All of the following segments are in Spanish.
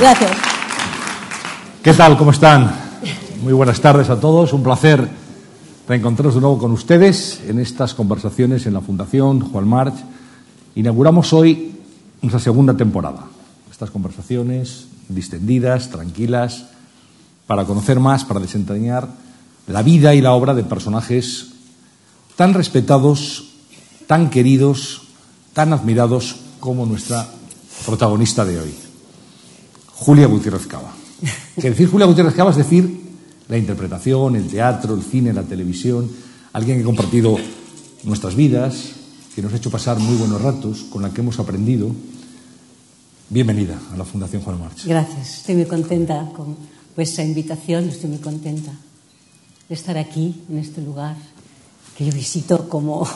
Gracias. ¿Qué tal? ¿Cómo están? Muy buenas tardes a todos. Un placer reencontrarnos de nuevo con ustedes en estas conversaciones en la Fundación Juan March. Inauguramos hoy nuestra segunda temporada. Estas conversaciones distendidas, tranquilas, para conocer más, para desentrañar la vida y la obra de personajes tan respetados, tan queridos, tan admirados como nuestra protagonista de hoy, Julia Gutiérrez Cava. Que decir Julia Gutiérrez Cava es decir la interpretación, el teatro, el cine, la televisión, alguien que ha compartido nuestras vidas, que nos ha hecho pasar muy buenos ratos, con la que hemos aprendido. Bienvenida a la Fundación Juan March. Gracias, estoy muy contenta con vuestra invitación, estoy muy contenta de estar aquí, en este lugar, que yo visito como,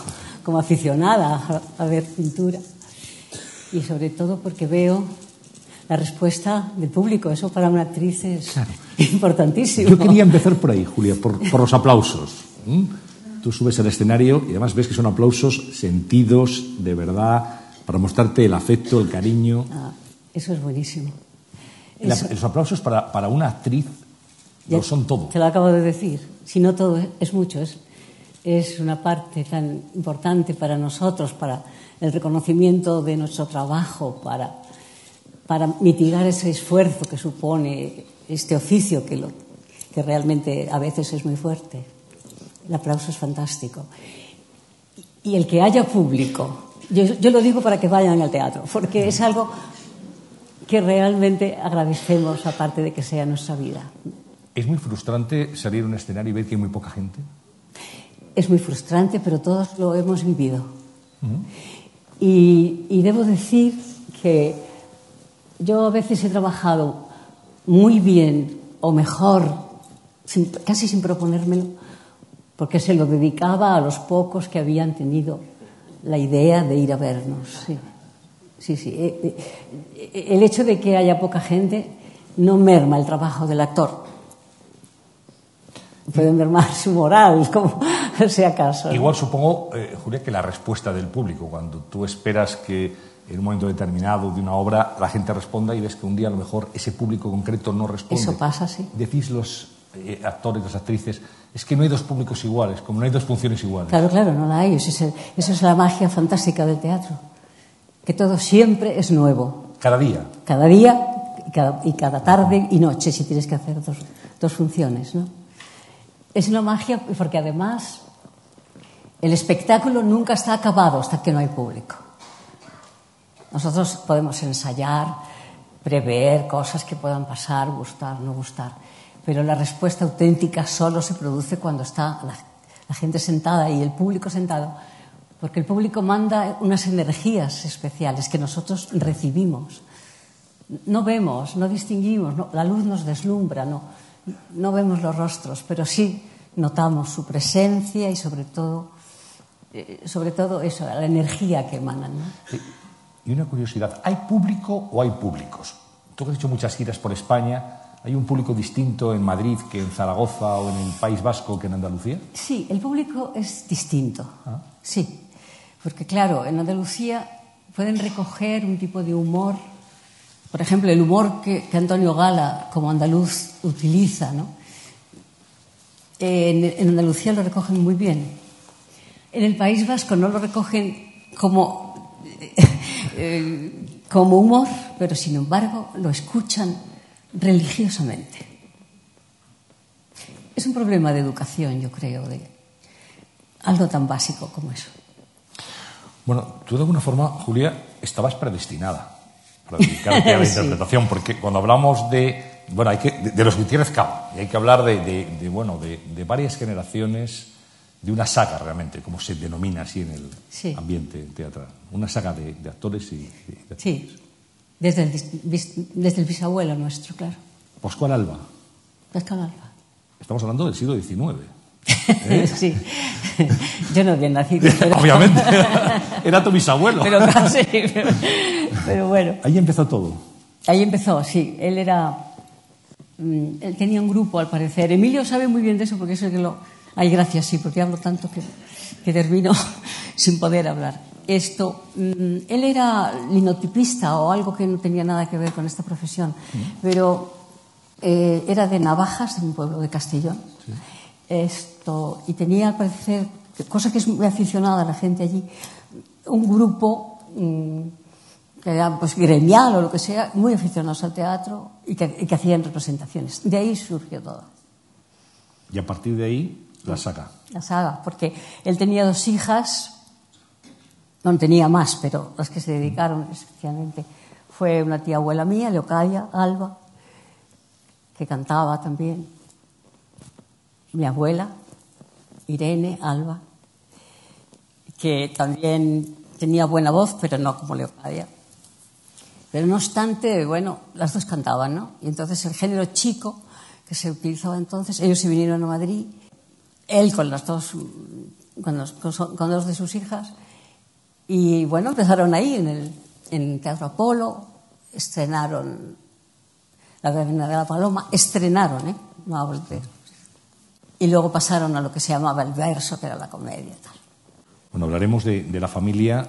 como aficionada a, a ver pintura. Y sobre todo porque veo la respuesta del público. Eso para una actriz es Claro. importantísimo. Yo quería empezar por ahí, Julia, por, por los aplausos. ¿m? Tú subes al escenario y además ves que son aplausos sentidos, de verdad, para mostrarte el afecto, el cariño. Ah, eso es buenísimo. La- Eso- los aplausos para, para una actriz Ya lo son todo. Te lo acabo de decir. Si no todo, es mucho. Es, es una parte tan importante para nosotros, para el reconocimiento de nuestro trabajo, para, para mitigar ese esfuerzo que supone este oficio que, lo, que realmente a veces es muy fuerte. El aplauso es fantástico. Y el que haya público, yo, yo lo digo para que vayan al teatro, porque es algo que realmente agradecemos, aparte de que sea nuestra vida. Es muy frustrante salir a un escenario y ver que hay muy poca gente. Es muy frustrante, pero todos lo hemos vivido. y, y debo decir que yo a veces he trabajado muy bien o mejor, casi sin proponérmelo, porque se lo dedicaba a los pocos que habían tenido la idea de ir a vernos. Sí, sí, sí. Eh, eh, El hecho de que haya poca gente no merma el trabajo del actor. Puede mermar su moral, como sea acaso. ¿no? Igual supongo, eh, Julia, que la respuesta del público, cuando tú esperas que en un momento determinado de una obra la gente responda y ves que un día a lo mejor ese público concreto no responde. Eso pasa, sí. Decís los eh, actores, las actrices, es que no hay dos públicos iguales, como no hay dos funciones iguales. Claro, claro, no la hay. Esa es, el- esa es la magia fantástica del teatro. Que todo siempre es nuevo. Cada día. Cada día y cada, y cada tarde y noche, si tienes que hacer dos, dos funciones. ¿no? Es una magia porque además el espectáculo nunca está acabado hasta que no hay público. Nosotros podemos ensayar, prever cosas que puedan pasar, gustar, no gustar, pero la respuesta auténtica solo se produce cuando está la, la gente sentada y el público sentado, porque el público manda unas energías especiales que nosotros recibimos. No vemos, no distinguimos, la luz nos deslumbra, no, vemos los rostros, pero sí notamos su presencia y sobre todo, eh, sobre todo eso, la energía que emanan. Y una curiosidad, ¿hay público o hay públicos? Tú que has hecho muchas giras por España, ¿hay un público distinto en Madrid que en Zaragoza o en el País Vasco que en Andalucía? Sí, el público es distinto. Sí, porque claro, en Andalucía pueden recoger un tipo de humor, por ejemplo, el humor que, que Antonio Gala como andaluz utiliza, ¿no? En, en Andalucía lo recogen muy bien. En el País Vasco no lo recogen como, eh, como humor, pero sin embargo lo escuchan religiosamente. Es un problema de educación, yo creo, de algo tan básico como eso. Bueno, tú de alguna forma, Julia, estabas predestinada para dedicarte a la Sí. interpretación, porque cuando hablamos de, bueno, hay que, de, de los Gutiérrez Cava, y hay que hablar de, de- de, bueno, de varias generaciones, de una saga realmente, como se denomina así en el Sí. ambiente teatral, una saga de, de actores y, y de- Sí, desde el, desde bisabuelo nuestro, claro. Pascual Alba, Pascal Alba. estamos hablando del siglo XIX. sí, yo no había nacido, pero, Obviamente, era tu bisabuelo. pero. Pero, pero bueno, Ahí empezó todo. ahí empezó, sí. Él era. mm, Él tenía un grupo, al parecer. Emilio sabe muy bien de eso porque es el que lo. Ay, gracias, sí, porque hablo tanto que, que termino sin poder hablar. esto, mm, él era linotipista o algo que no tenía nada que ver con esta profesión, pero eh, era de Navajas, de un pueblo de Castellón. Esto, y tenía, al parecer, cosa que es muy aficionada a la gente allí, un grupo mm, que era pues, gremial o lo que sea, muy aficionados al teatro y que, y que hacían representaciones. De ahí surgió todo. Y a partir de ahí, la saga. La saga, porque él tenía dos hijas, no tenía más, pero las que se dedicaron especialmente fue una tía abuela mía, Leocadia, Alba, que cantaba también, mi abuela, Irene, Alba, que también tenía buena voz, pero no como Leocadia. Pero no obstante, bueno, las dos cantaban, ¿no? Y entonces el género chico que se utilizaba entonces, ellos se vinieron a Madrid, él con las dos, con, los, con dos de sus hijas, y bueno, empezaron ahí en el en Teatro Apolo, estrenaron La Reina de la Paloma, estrenaron, ¿eh? No hablo de... Y luego pasaron a lo que se llamaba el verso, que era la comedia. Tal. Bueno, hablaremos de, de la familia.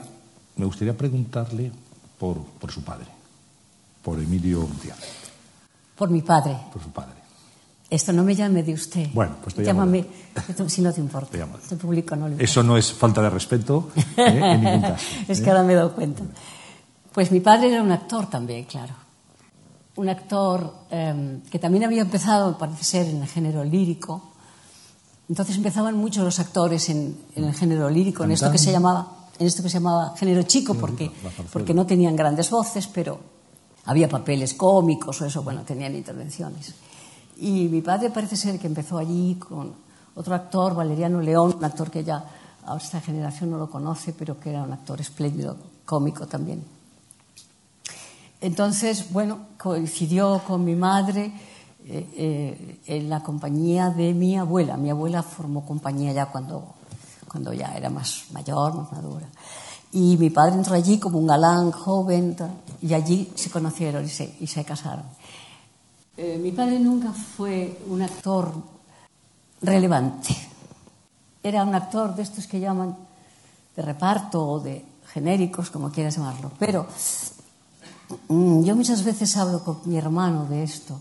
Me gustaría preguntarle por, por su padre, por Emilio Gutiérrez. Por mi padre. Por su padre. Esto no me llame de usted. Bueno, pues te Llámame, si no te importa. Te llamo. Público no le Eso no es falta de respeto ¿eh? en ningún caso. es ¿eh? que ahora me he dado cuenta. Pues mi padre era un actor también, claro. Un actor eh, que también había empezado, parece ser, en el género lírico. Entonces empezaban muchos los actores en, en el género lírico, en esto que se llamaba, en esto que se llamaba género chico, porque, porque no tenían grandes voces, pero había papeles cómicos o eso, bueno, tenían intervenciones. Y mi padre parece ser que empezó allí con otro actor, Valeriano León, un actor que ya a esta generación no lo conoce, pero que era un actor espléndido, cómico también. Entonces, bueno, coincidió con mi madre eh, eh, en la compañía de mi abuela. Mi abuela formó compañía ya cuando, cuando ya era más mayor, más madura. Y mi padre entró allí como un galán joven y allí se conocieron y se, y se casaron. Eh, mi padre nunca fue un actor relevante. Era un actor de estos que llaman de reparto o de genéricos, como quieras llamarlo. Pero mm, yo muchas veces hablo con mi hermano de esto,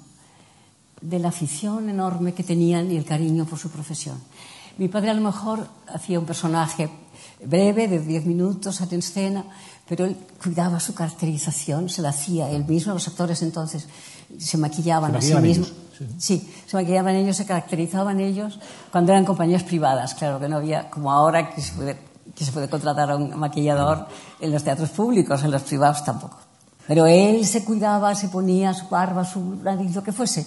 de la afición enorme que tenían y el cariño por su profesión. Mi padre a lo mejor hacía un personaje breve, de diez minutos en escena, pero él cuidaba su caracterización, se la hacía él mismo. Los actores entonces se maquillaban, se a sí mismos. Sí. sí, se maquillaban ellos, se caracterizaban ellos cuando eran compañías privadas. Claro que no había, como ahora, que se puede, que se puede contratar a un maquillador en los teatros públicos, en los privados tampoco. Pero él se cuidaba, se ponía su barba, su nariz, lo que fuese.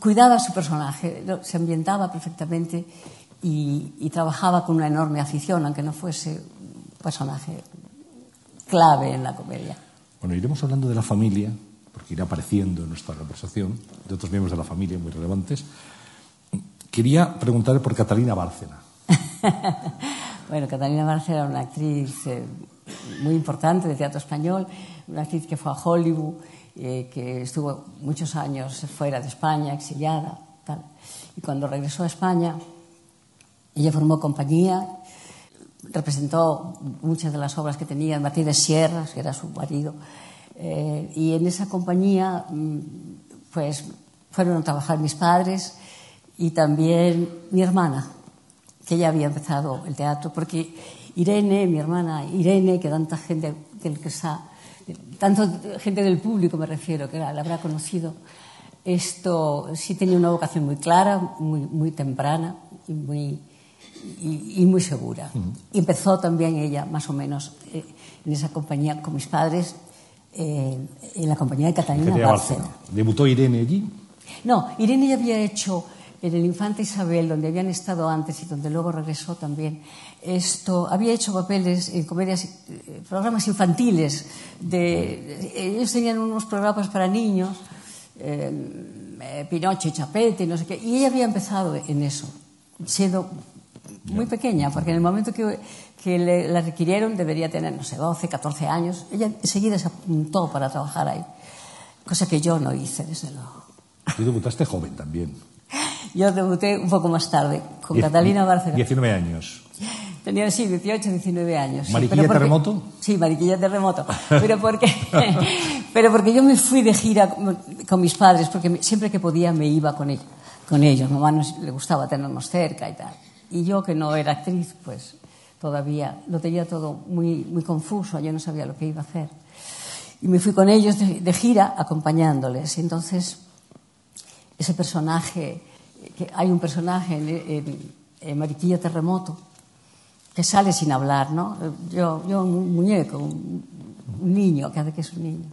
Cuidaba su personaje, se ambientaba perfectamente y, y trabajaba con una enorme afición, aunque no fuese un personaje clave en la comedia. Bueno, iremos hablando de la familia, porque irá apareciendo en nuestra conversación, de otros miembros de la familia muy relevantes. Quería preguntarle por Catalina Bárcena. bueno, Catalina Bárcena era una actriz eh, muy importante de teatro español, una actriz que fue a Hollywood, eh, que estuvo muchos años fuera de España, exiliada. Tal. Y cuando regresó a España, ella formó compañía representó muchas de las obras que tenía Martí de Sierras, que era su marido, eh, y en esa compañía mm, pues fueron a trabajar mis padres y también mi hermana, que ya había empezado el teatro, porque Irene, mi hermana Irene, que tanta gente del que está, tanto gente del público me refiero, que la, la habrá conocido, esto sí tenía una vocación muy clara, muy, muy temprana y muy, y, y muy segura. Uh -huh. Y empezó también ella, más o menos, eh, en esa compañía con mis padres, eh, en la compañía de Catalina Bárcena. ¿Debutó Irene allí? No, Irene ya había hecho en el Infante Isabel, donde habían estado antes y donde luego regresó también, esto, había hecho papeles en comedias, eh, programas infantiles. De, ellos tenían unos programas para niños, eh, Pinocho y Chapete, no sé qué, y ella había empezado en eso, siendo muy pequeña, porque en el momento que, que le, la requirieron debería tener, no sé, 12, 14 años. Ella enseguida se apuntó para trabajar ahí, cosa que yo no hice, desde luego. Tú debutaste joven también. Yo debuté un poco más tarde, con Diez, Catalina Bárcena. 19 años. Tenía, sí, 18, 19 años. sí, ¿Mariquilla porque- Terremoto? Sí, Mariquilla Terremoto. Pero porque, pero porque yo me fui de gira con mis padres, porque siempre que podía me iba con ellos. Con ellos. Mamá nos, le gustaba tenernos cerca y tal. Y yo, que no era actriz, pues todavía lo tenía todo muy, muy confuso, yo no sabía lo que iba a hacer. Y me fui con ellos de, gira acompañándoles. Entonces, ese personaje, que hay un personaje en, Mariquilla Terremoto que sale sin hablar, ¿no? Yo, yo un muñeco, un, niño, que hace que es un niño.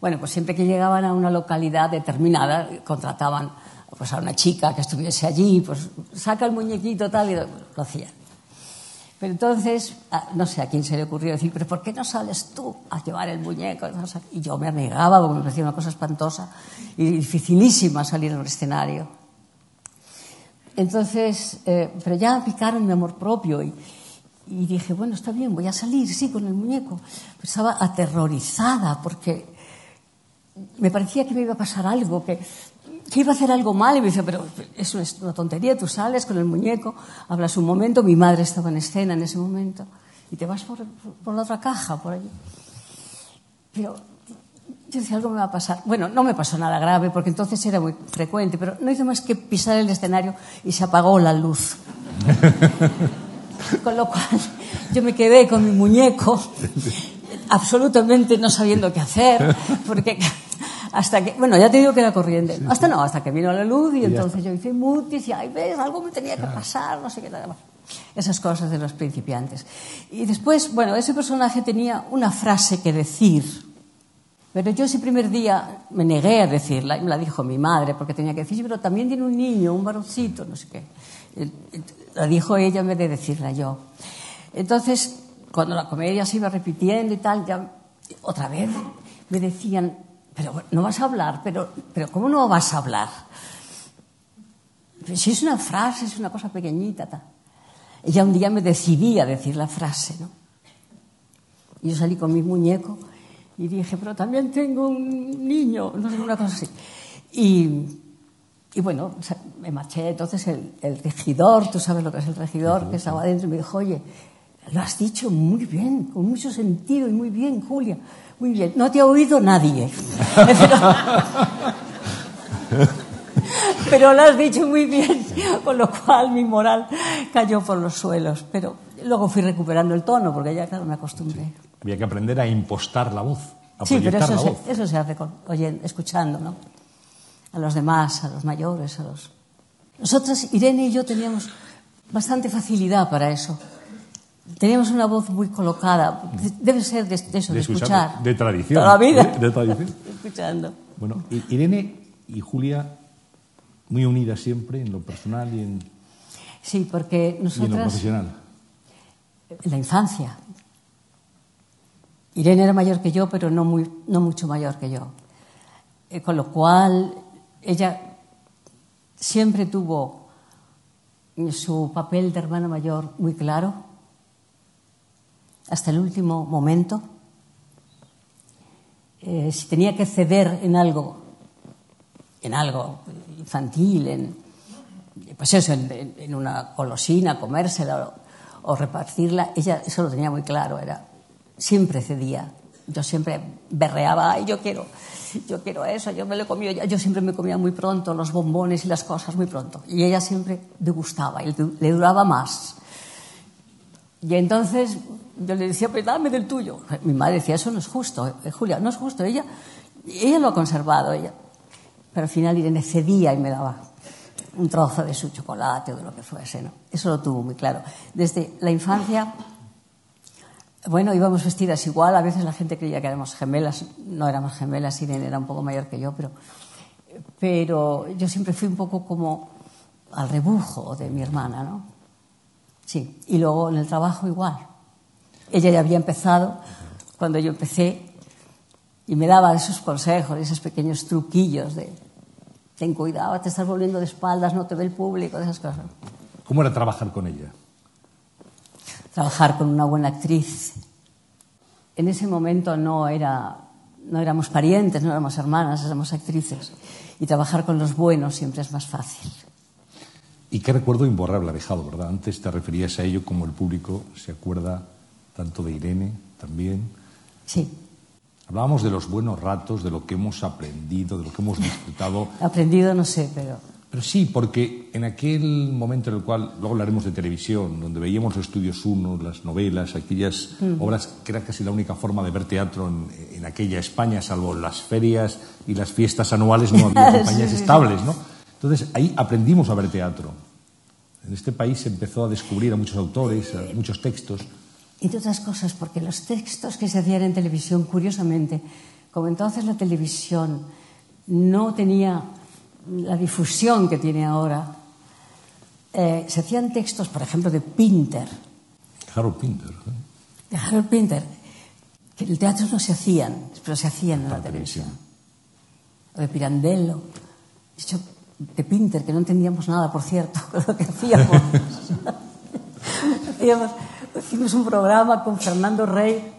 Bueno, pues siempre que llegaban a una localidad determinada, contrataban pues, a una chica que estuviese allí, pues saca el muñequito tal y lo hacían. Pero entonces, ah, no sé a quién se le ocurrió decir, pero ¿por qué no sales tú a llevar el muñeco? Y yo me negaba porque me parecía una cosa espantosa y dificilísima salir al escenario. Entonces, eh, pero ya picaron mi amor propio y, y dije, bueno, está bien, voy a salir, sí, con el muñeco. Pero estaba aterrorizada porque me parecía que me iba a pasar algo, que, que iba a hacer algo mal. Y me decía, pero es una, es una tontería, tú sales con el muñeco, hablas un momento, mi madre estaba en escena en ese momento, y te vas por, por la otra caja, por allí. Pero yo decía, algo me va a pasar. Bueno, no me pasó nada grave, porque entonces era muy frecuente, pero no hizo más que pisar el escenario y se apagó la luz. Con lo cual, yo me quedé con mi muñeco, absolutamente no sabiendo qué hacer, porque hasta que, bueno, ya te digo que era corriente. Hasta no, hasta que vino la luz y, entonces yo hice mutis y, ay, ves, algo me tenía que pasar, no sé qué tal. Esas cosas de los principiantes. Y después, bueno, ese personaje tenía una frase que decir, pero yo ese primer día me negué a decirla, y me la dijo mi madre, porque tenía que decir, "Sí, pero también tiene un niño, un varoncito, no sé qué. La dijo ella en vez de decirla yo. Entonces, cuando la comedia se iba repitiendo y tal, ya otra vez me decían, pero no vas a hablar, pero, pero ¿cómo no vas a hablar? Si es una frase, es una cosa pequeñita. Tal. Y ya un día me decidí a decir la frase, ¿no? Y yo salí con mi muñeco y dije, pero también tengo un niño, no sé, una cosa así. Y, y bueno, me marché. Entonces el, el regidor, tú sabes lo que es el regidor, que estaba adentro, me dijo, oye, lo has dicho muy bien, con mucho sentido y muy bien, Julia, muy bien. No te ha oído nadie. Pero, pero lo has dicho muy bien, con lo cual mi moral cayó por los suelos. Pero luego fui recuperando el tono, porque ya, claro, me acostumbré. Había que aprender a impostar la voz, a Sí, pero eso la se, voz. eso se hace con, oyen- escuchando, ¿no? A los demás, a los mayores, a los... Nosotras, Irene y yo, teníamos bastante facilidad para eso. Teníamos una voz muy colocada. Debe ser de, de eso, de, De escuchar, escuchar. de tradición, Toda la vida. de- tradición. Escuchando. Bueno, Irene y Julia, muy unidas siempre en lo personal y en, Sí, porque y en lo nosotras... profesional. en la infancia. Irene era mayor que yo, pero no, muy, no mucho mayor que yo. Eh, con lo cual, ella siempre tuvo su papel de hermana mayor muy claro, hasta el último momento. Eh, si tenía que ceder en algo, en algo infantil, en, pues eso, en, una golosina, comérsela o, o repartirla, ella eso lo tenía muy claro, era siempre cedía. Yo siempre berreaba, ay, yo quiero, yo quiero eso, yo me lo ya". Yo siempre me comía muy pronto los bombones y las cosas muy pronto. Y ella siempre degustaba y le duraba más. Y entonces yo le decía, pues dame del tuyo. Mi madre decía, eso no es justo, eh, Julia, no es justo. Ella, ella lo ha conservado, ella. Pero al final Irene cedía y me daba un trozo de su chocolate o de lo que fuese, ¿no? Eso lo tuvo muy claro. Desde la infancia, bueno, íbamos vestidas igual, a veces la gente creía que éramos gemelas, no éramos gemelas, Irene era un poco mayor que yo, pero, pero yo siempre fui un poco como al rebujo de mi hermana, ¿no? Sí, y luego en el trabajo igual. Ella ya había empezado cuando yo empecé y me daba esos consejos, esos pequeños truquillos de ten cuidado, te estás volviendo de espaldas, no te ve el público, de esas cosas. ¿Cómo era trabajar con ella? Trabajar con una buena actriz. En ese momento no, era, no éramos parientes, no éramos hermanas, éramos actrices. Y trabajar con los buenos siempre es más fácil. Y qué recuerdo imborrable ha dejado, ¿verdad? Antes te referías a ello como el público se acuerda tanto de Irene también. Sí. Hablábamos de los buenos ratos, de lo que hemos aprendido, de lo que hemos disfrutado. Aprendido no sé, pero... Pero sí, porque en aquel momento en el cual, luego hablaremos de televisión, donde veíamos los estudios uno, las novelas, aquellas obras que era casi la única forma de ver teatro en, en, aquella España, salvo las ferias y las fiestas anuales, no había compañías sí, estables, ¿no? Entonces ahí aprendimos a ver teatro. En este país se empezó a descubrir a muchos autores, a muchos textos. Entre otras cosas, porque los textos que se hacían en televisión, curiosamente, como entonces la televisión no tenía la difusión que tiene ahora, eh, se hacían textos, por ejemplo, de Pinter. Harold Pinter. ¿eh? De Harold Pinter, que en el teatro no se hacían, pero se hacían en la, la televisión. televisión. O de Pirandello. De hecho, de Pinter, que no entendíamos nada, por cierto, con lo que hacíamos. hacíamos hicimos un programa con Fernando Rey,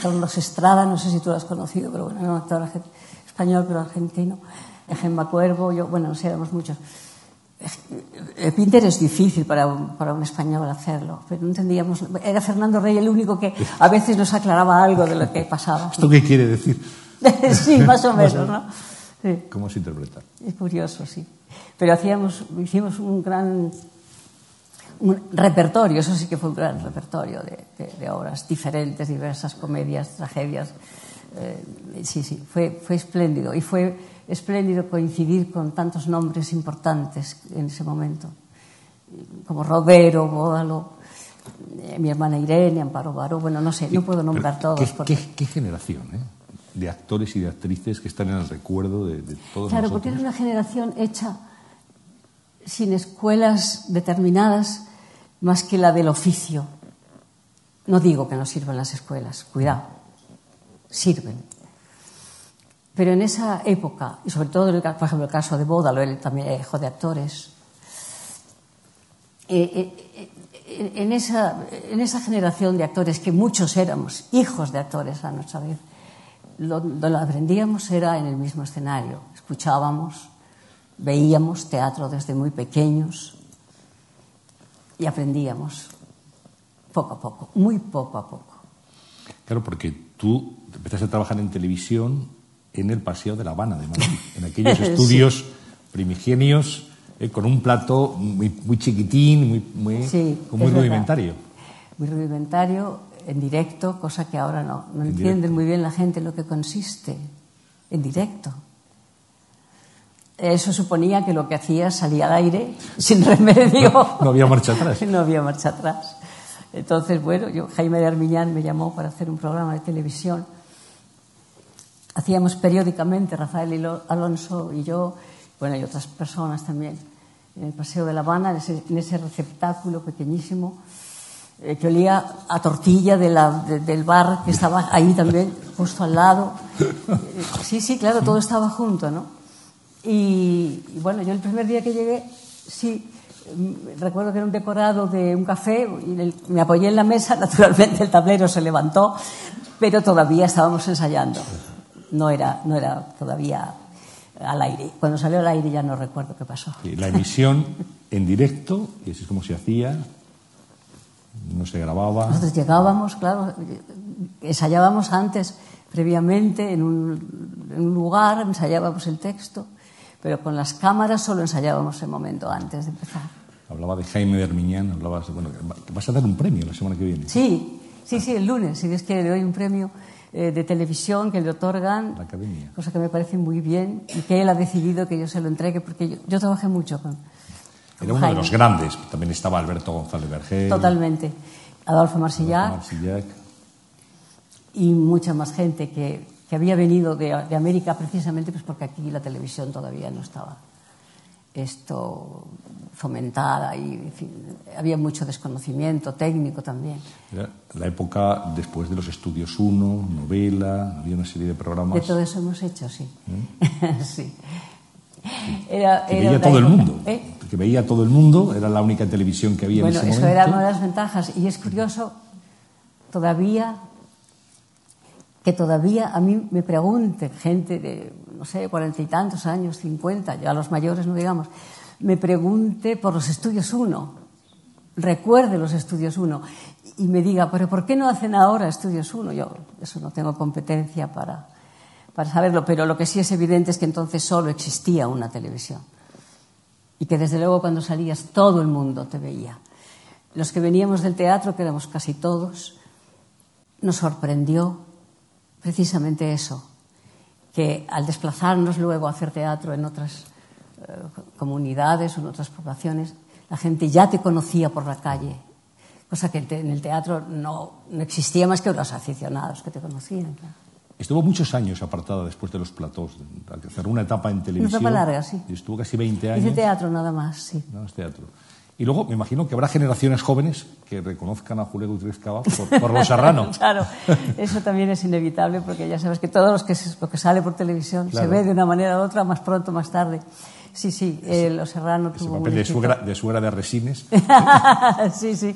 Carlos Estrada, no sé si tú lo has conocido, pero bueno, era un actor español, pero argentino. Gemma Cuervo, yo, bueno, no sé, éramos muchos. Pinter es difícil para un, para un español hacerlo, pero no entendíamos. Era Fernando Rey el único que a veces nos aclaraba algo de lo que pasaba. ¿Esto qué quiere decir? sí, más o menos, ¿no? Sí. ¿Cómo se interpreta? Es curioso, sí. Pero hacíamos, hicimos un gran un repertorio, eso sí que fue un gran repertorio de, de, de obras diferentes, diversas comedias, tragedias. Eh, sí, sí, fue, fue espléndido. Y fue espléndido coincidir con tantos nombres importantes en ese momento, como Rodero, Bódalo, eh, mi hermana Irene, Amparo Baró, bueno, no sé, no puedo nombrar Pero, todos. ¿qué, porque... qué, qué generación, eh? De actores y de actrices que están en el recuerdo de, de todos Claro, nosotros. porque era una generación hecha sin escuelas determinadas más que la del oficio. No digo que no sirvan las escuelas, cuidado, sirven. Pero en esa época, y sobre todo, en el, por ejemplo, el caso de Bódalo, él también era hijo de actores, eh, eh, en, esa, en esa generación de actores, que muchos éramos hijos de actores a nuestra vez, lo, lo aprendíamos era en el mismo escenario. Escuchábamos, veíamos teatro desde muy pequeños y aprendíamos poco a poco, muy poco a poco. Claro, porque tú empezaste a trabajar en televisión en el Paseo de la Habana de Madrid, en aquellos estudios sí. primigenios eh, con un plato muy, muy chiquitín, muy, muy, sí, muy rudimentario. Muy rudimentario, en directo, cosa que ahora no, no entienden directo. muy bien la gente lo que consiste, en directo. Eso suponía que lo que hacía salía al aire sin remedio. No, no había marcha atrás. no había marcha atrás. Entonces, bueno, yo, Jaime de Armiñán me llamó para hacer un programa de televisión. Hacíamos periódicamente, Rafael Alonso y yo, bueno, y otras personas también, en el Paseo de La Habana, en ese, en ese receptáculo pequeñísimo, eh, que olía a tortilla de la, de, del bar que estaba ahí también, justo al lado. Eh, sí, sí, claro, todo estaba junto, ¿no? Y, y, bueno, yo el primer día que llegué, sí, recuerdo que era un decorado de un café y me apoyé en la mesa, naturalmente el tablero se levantó, pero todavía estábamos ensayando. No era, no era todavía al aire. Cuando salió al aire ya no recuerdo qué pasó. La emisión en directo, y así es como se hacía, no se grababa. Nosotros llegábamos, claro, ensayábamos antes, previamente, en un, en un lugar, ensayábamos el texto pero con las cámaras solo ensayábamos el momento antes de empezar. Hablaba de Jaime de Armiñán, hablabas de, bueno, vas a dar un premio la semana que viene. Sí, sí, sí, el lunes, si Dios quiere, le doy un premio eh, de televisión que le otorgan, la academia. cosa que me parece muy bien y que él ha decidido que yo se lo entregue porque yo, yo trabajé mucho con. Era uno Jaime. de los grandes, también estaba Alberto González Vergel. Totalmente. Adolfo Marsillac, Adolfo Marsillac. y mucha más gente que, que había venido de, de, América precisamente pues porque aquí la televisión todavía no estaba esto fomentada y en fin, había mucho desconocimiento técnico también. Era la época después de los estudios 1, novela, había una serie de programas. De todo eso hemos hecho, sí. ¿Eh? sí. Era, que era veía todo época, el mundo. ¿eh? Que veía todo el mundo, era la única televisión que había bueno, en ese eso era una de las ventajas. Y es curioso, todavía que todavía a mí me pregunte gente de, no sé, cuarenta y tantos años, cincuenta, ya los mayores no digamos, me pregunte por los estudios 1, recuerde los estudios 1 y me diga, pero ¿por qué no hacen ahora estudios 1? Yo eso no tengo competencia para, para saberlo, pero lo que sí es evidente es que entonces solo existía una televisión y que desde luego cuando salías todo el mundo te veía. Los que veníamos del teatro, que éramos casi todos, nos sorprendió precisamente eso, que al desplazarnos luego a hacer teatro en otras eh, comunidades o en otras poblaciones, la gente ya te conocía por la calle, cosa que en el teatro no, no existía más que los aficionados que te conocían. Estuvo muchos años apartada después de los platós, hacer una etapa en televisión. Una etapa larga, sí. Y estuvo casi 20 años. Hice teatro nada más, sí. No, es teatro. Y luego me imagino que habrá generaciones jóvenes que reconozcan a Julio Gutiérrez Cava por, por Los Serrano. claro, eso también es inevitable porque ya sabes que todo lo que, lo que sale por televisión se ve de una manera u otra, más pronto, más tarde. Sí, sí, eh, Los Serrano Ese tuvo papel de suegra, de suegra de Resines. sí, sí,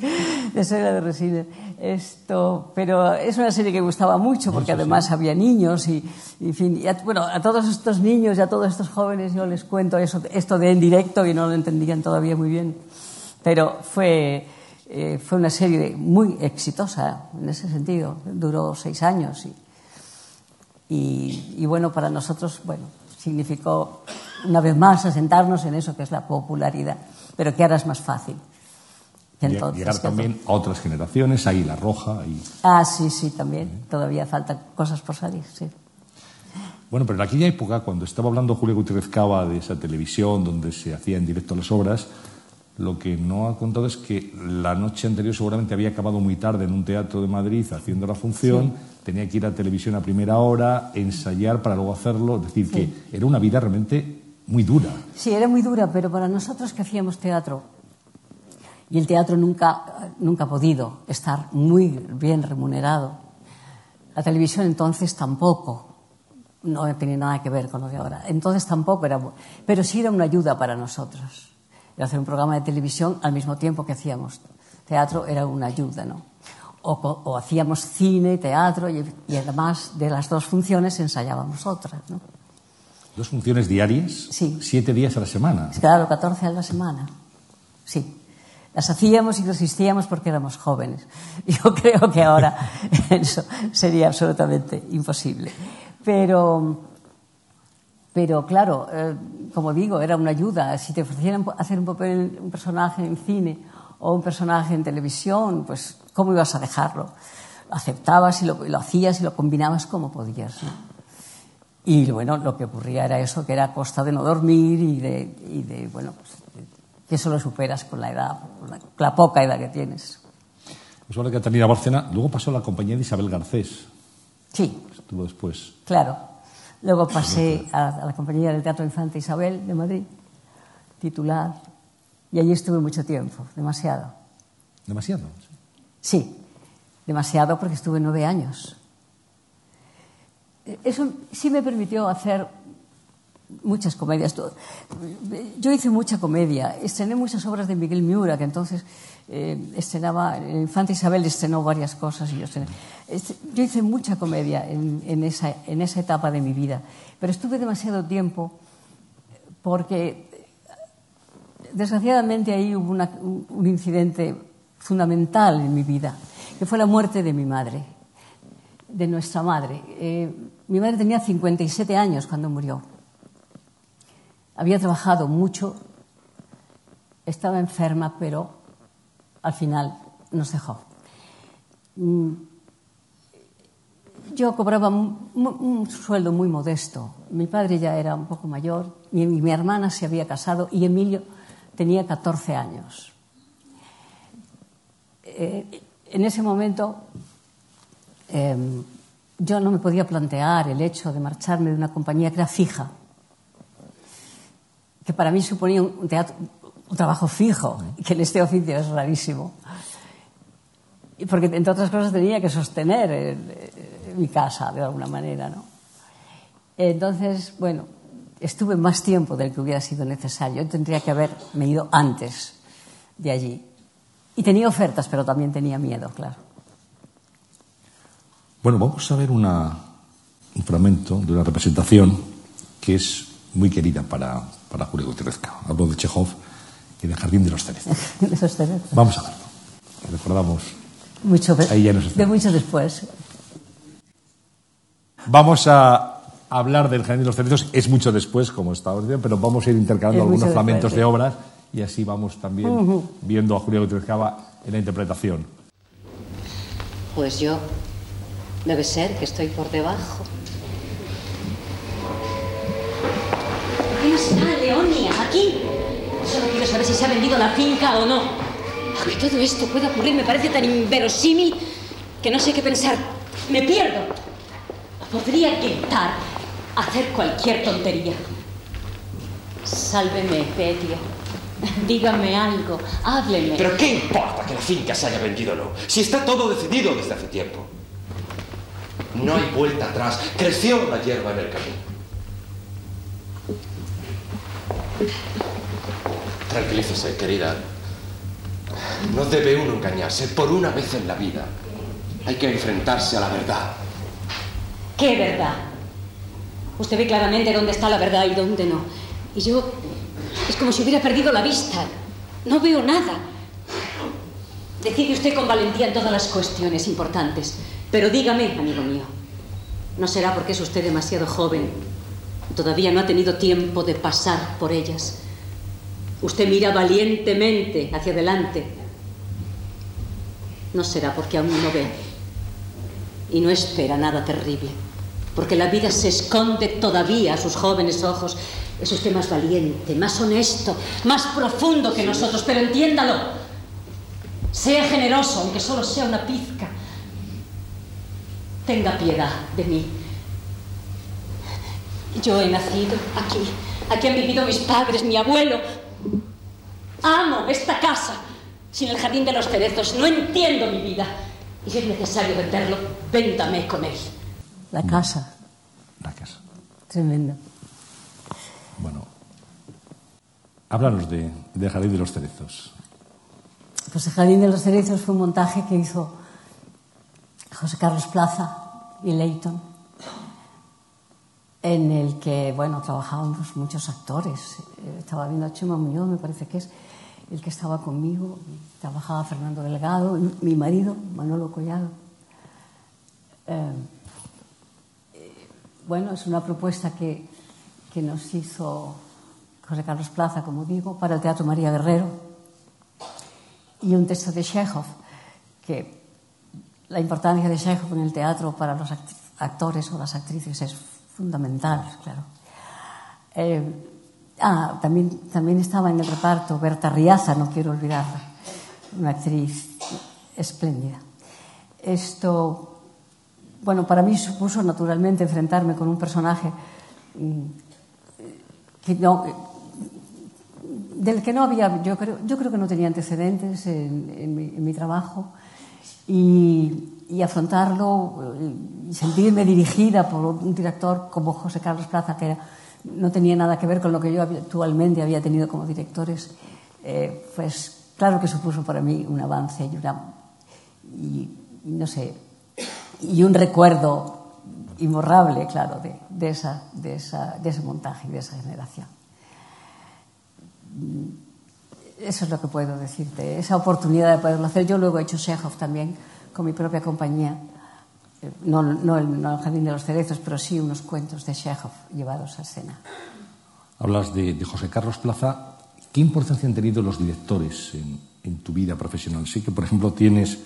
de suegra de Resines. Esto, pero es una serie que gustaba mucho porque además sí. había niños y, y, en fin, y a, bueno, a todos estos niños y a todos estos jóvenes yo les cuento eso, esto de en directo y no lo entendían todavía muy bien. Pero fue, eh, fue una serie muy exitosa en ese sentido. Duró seis años y, y, y bueno, para nosotros, bueno, significó una vez más asentarnos en eso que es la popularidad, pero que ahora es más fácil. entonces, Llegar también a otras generaciones, ahí La Roja. Y... Ah, sí, sí, también. Todavía faltan cosas por salir, sí. Bueno, pero en aquella época, cuando estaba hablando Julio Gutiérrez Cava de esa televisión donde se hacía en directo las obras, lo que no ha contado es que la noche anterior seguramente había acabado muy tarde en un teatro de Madrid haciendo la función, tenía que ir a televisión a primera hora, ensayar para luego hacerlo, es decir, que era una vida realmente muy dura. Sí, era muy dura, pero para nosotros que hacíamos teatro, y el teatro nunca, nunca ha podido estar muy bien remunerado, la televisión entonces tampoco, no tenía nada que ver con lo de ahora, entonces tampoco era, pero sí era una ayuda para nosotros. Hacer un programa de televisión al mismo tiempo que hacíamos teatro era una ayuda, ¿no? O hacíamos cine, teatro, y, y además de las dos funciones ensayábamos otras, ¿no? Dos funciones diarias, Sí. siete días a la semana. Claro, 14 a la semana. Sí. Las hacíamos y resistíamos porque éramos jóvenes. Yo creo que ahora eso sería absolutamente imposible. Pero, pero claro, eh, como digo, era una ayuda. Si te ofrecieran hacer un papel, un personaje en cine o un personaje en televisión, pues ¿cómo ibas a dejarlo? Aceptabas y lo, y lo hacías y lo combinabas como podías. ¿no? Y bueno, lo que ocurría era eso, que era a costa de no dormir y de, y de bueno, pues, que eso lo superas con la edad, con la, con la poca edad que tienes. Pues ahora que Catalina Bárcena, luego pasó a la compañía de Isabel Garcés, Sí, estuvo después. claro. Luego pasé a, a la compañía del Teatro Infante Isabel de Madrid, titular, y allí estuve mucho tiempo, demasiado. Demasiado. Sí, demasiado porque estuve nueve años. Eso sí me permitió hacer muchas comedias. Yo hice mucha comedia, estrené muchas obras de Miguel Miura, que entonces eh, estrenaba, el Infante Isabel estrenó varias cosas y yo estrené. Este, Yo hice mucha comedia en, esa, en esa etapa de mi vida, pero estuve demasiado tiempo porque desgraciadamente ahí hubo un incidente fundamental en mi vida, que fue la muerte de mi madre, de nuestra madre. Eh, mi madre tenía 57 años cuando murió. Había trabajado mucho, estaba enferma, pero al final nos dejó. Mm, Yo cobraba un, sueldo muy modesto. Mi padre ya era un poco mayor, mi, mi hermana se había casado y Emilio tenía 14 años. Eh, en ese momento eh, yo no me podía plantear el hecho de marcharme de una compañía que era fija, que para mí suponía un, teatro, un trabajo fijo, que en este oficio es rarísimo. Porque, entre otras cosas, tenía que sostener eh, mi casa de alguna manera, ¿no? Entonces, bueno, estuve más tiempo del que hubiera sido necesario. Yo tendría que haberme ido antes de allí. Y tenía ofertas, pero también tenía miedo, claro. Bueno, vamos a ver una- un fragmento de una representación que es muy querida para, para Julio Gutiérrez. Hablo de Chekhov y de Jardín de los Cerezos. Vamos a verlo. Recordamos. Mucho, de- Ahí ya nos de mucho después. Vamos a hablar del Jardín de los Cerezos. Es mucho después, como estaba diciendo, pero vamos a ir intercalando Es algunos fragmentos de obras y así vamos también viendo a Julio Gutiérrez en la interpretación. Pues yo. Debe ser que estoy por debajo. ¿Quién está, Leonia? Aquí. Solo quiero saber si se ha vendido la finca o no. Que todo esto pueda ocurrir me parece tan inverosímil que no sé qué pensar. Me pierdo. Podría gritar, hacer cualquier tontería. Sálveme, Petia. Dígame algo, hábleme. Pero ¿qué importa que la finca se haya vendido o no? Si está todo decidido desde hace tiempo. No hay vuelta atrás. Creció la hierba en el camino. Tranquilícese, querida. No debe uno engañarse por una vez en la vida. Hay que enfrentarse a la verdad. ¿Qué verdad? Usted ve claramente dónde está la verdad y dónde no. Y yo es como si hubiera perdido la vista. No veo nada. Decide usted con valentía en todas las cuestiones importantes. Pero dígame, amigo mío, ¿no será porque es usted demasiado joven? Todavía no ha tenido tiempo de pasar por ellas. Usted mira valientemente hacia adelante. ¿No será porque aún no ve? y no espera nada terrible, porque la vida se esconde todavía a sus jóvenes ojos. Es usted más valiente, más honesto, más profundo que nosotros, pero entiéndalo. Sea generoso, aunque solo sea una pizca. Tenga piedad de mí. Yo he nacido aquí. Aquí han vivido mis padres, mi abuelo. Amo esta casa. Sin el jardín de los cerezos no entiendo mi vida. Y si es necesario venderlo, véndame con él. La casa, La casa. tremenda. Bueno, háblanos de, de Jardín de los Cerezos. Pues el Jardín de los Cerezos fue un montaje que hizo José Carlos Plaza y Leighton, en el que, bueno, trabajábamos muchos actores. Eh, Estaba viendo a Chema Muñoz, me parece que es el que estaba conmigo. Trabajaba Fernando Delgado, mi marido, Manolo Collado. Eh, eh, bueno, es una propuesta que, que nos hizo José Carlos Plaza, como digo, para el Teatro María Guerrero y un texto de Chekhov, que la importancia de Chekhov en el teatro para los act- actores o las actrices es fundamental, claro. Eh, ah, también, también estaba en el reparto Berta Riaza, no quiero olvidarla, una actriz espléndida. Esto, bueno, para mí supuso naturalmente enfrentarme con un personaje mm, del que no había, yo creo, yo creo que no tenía antecedentes en, en en mi trabajo y, y afrontarlo eh, y sentirme dirigida por un director como José Carlos Plaza, que no tenía nada que ver con lo que yo actualmente había tenido como directores, eh, pues claro que supuso para mí un avance y, una, y no sé, y un recuerdo imborrable, claro, de, de, esa, de, esa, de ese montaje y de esa generación. Eso es lo que puedo decirte, esa oportunidad de poderlo hacer. Yo luego he hecho Chekhov también con mi propia compañía, Eh, no, no, el, no el Jardín de los Cerezos, pero sí unos cuentos de Chekhov llevados a escena. Hablas de, de José Carlos Plaza. ¿Qué importancia han tenido los directores en, en tu vida profesional? Sí que, por ejemplo, tienes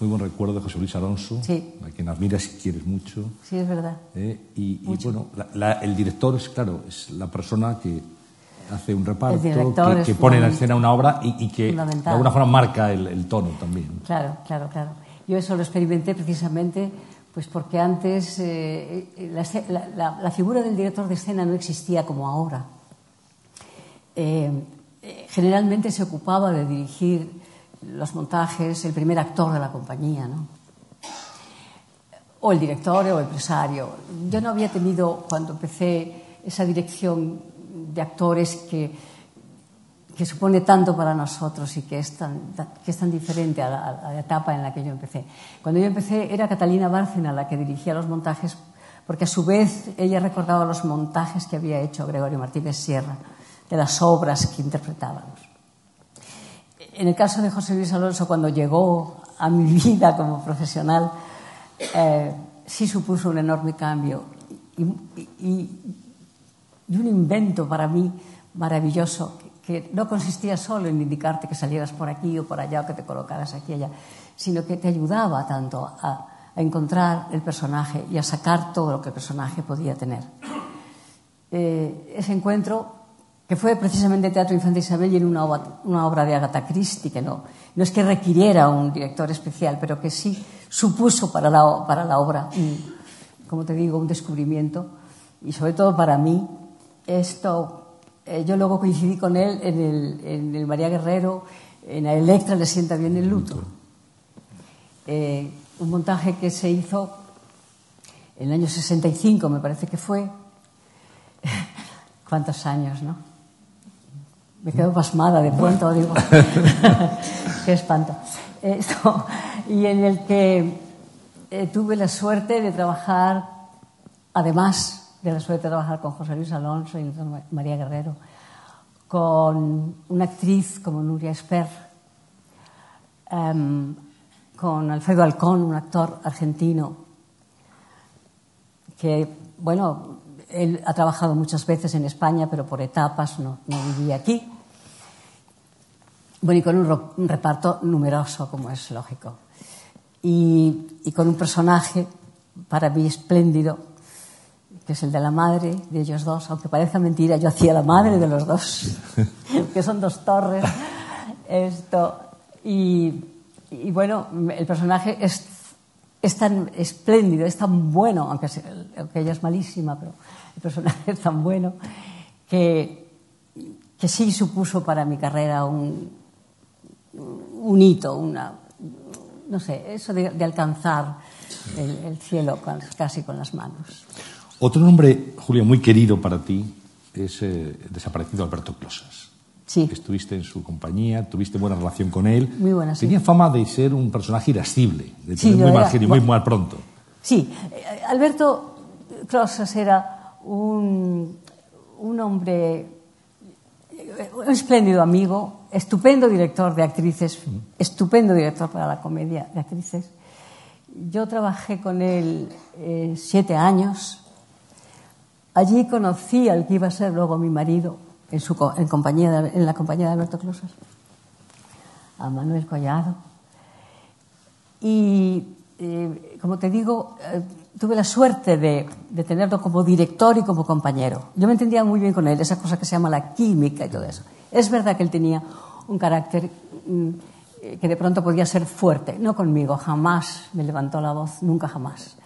muy buen recuerdo de José Luis Alonso, Sí. a quien admiras y quieres mucho. Sí, es verdad. ¿eh? Y, y, bueno, la- la- el director es, claro, es la persona que hace un reparto, que, pone en escena una obra y, y que de alguna forma marca el, el tono también. Claro, claro, claro. Yo eso lo experimenté precisamente pues porque antes eh, eh, la, esce- la- la- la figura del director de escena no existía como ahora. Eh, eh, generalmente se ocupaba de dirigir los montajes el primer actor de la compañía, ¿no? o el director o el empresario. Yo no había tenido, cuando empecé, esa dirección de actores que, que supone tanto para nosotros y que es tan, que es tan diferente a la, a la etapa en la que yo empecé. Cuando yo empecé era Catalina Bárcena la que dirigía los montajes, porque a su vez ella recordaba los montajes que había hecho Gregorio Martínez Sierra, de las obras que interpretábamos. En el caso de José Luis Alonso, cuando llegó a mi vida como profesional, eh, sí supuso un enorme cambio y, y, y, un invento para mí maravilloso que no consistía solo en indicarte que salieras por aquí o por allá o que te colocaras aquí y allá, sino que te ayudaba tanto a, a encontrar el personaje y a sacar todo lo que el personaje podía tener. Eh, ese encuentro que fue precisamente Teatro Infante Isabel y en una obra, una obra de Agatha Christie, que no, no es que requiriera un director especial, pero que sí supuso para la, para la obra, un, como te digo, un descubrimiento. Y sobre todo para mí, esto, eh, yo luego coincidí con él en el, en el María Guerrero, en la Electra le sienta bien el luto. Eh, un montaje que se hizo en el año 65, me parece que fue. ¿Cuántos años, no? Me quedo pasmada de pronto, digo. Qué espanto. Esto, y en el que eh, tuve la suerte de trabajar, además de la suerte de trabajar con José Luis Alonso y María Guerrero, con una actriz como Nuria Esper, um, con Alfredo Alcón, un actor argentino que, bueno, él ha trabajado muchas veces en España, pero por etapas, no, no vivía aquí. Bueno, y con un, un, reparto numeroso, como es lógico. Y, y, con un personaje, para mí, espléndido, que es el de la madre de ellos dos. Aunque parezca mentira, yo hacía la madre de los dos, que son dos torres. Esto. Y, y bueno, el personaje es, es, tan espléndido, es tan bueno, aunque, aunque ella es malísima, pero el personaje es tan bueno que, que sí supuso para mi carrera un, un hito, una, no sé, eso de, de alcanzar el, el cielo con, casi con las manos. Otro nombre, Julia, muy querido para ti es eh, el desaparecido Alberto Closas. Sí. Estuviste en su compañía, tuviste buena relación con él. Muy buena, sí. Tenía fama de ser un personaje irascible, de Sí, tener yo muy mal genio, muy mal pronto. Sí, eh, Alberto Closas era un, un hombre, eh, un espléndido amigo, estupendo director de actrices, estupendo director para la comedia de actrices. Yo trabajé con él eh, siete años. Allí conocí al que iba a ser luego mi marido, en, compañía en la compañía de Alberto Closas, a Manuel Collado. Y, eh, como te digo, eh, tuve la suerte de, de, tenerlo como director y como compañero. Yo me entendía muy bien con él, esa cosa que se llama la química y todo eso. Es verdad que él tenía un carácter mm, eh, que de pronto podía ser fuerte. No conmigo, jamás me levantó la voz, nunca jamás.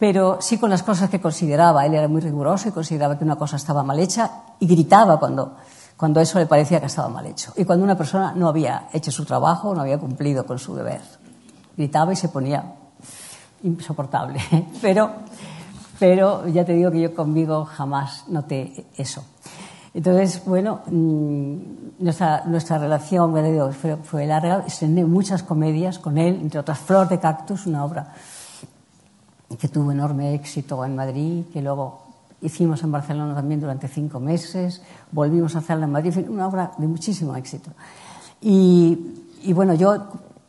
Pero sí con las cosas que consideraba. Él era muy riguroso y consideraba que una cosa estaba mal hecha y gritaba cuando, cuando eso le parecía que estaba mal hecho. Y cuando una persona no había hecho su trabajo, no había cumplido con su deber. Gritaba y se ponía insoportable. Pero, pero ya te digo que yo conmigo jamás noté eso. Entonces, bueno, mmm, nuestra, nuestra relación fue, fue larga. Estrené muchas comedias con él, entre otras Flor de Cactus, una obra que tuvo enorme éxito en Madrid, que luego hicimos en Barcelona también durante cinco meses, volvimos a hacerla en Madrid, una obra de muchísimo éxito. Y, y bueno, yo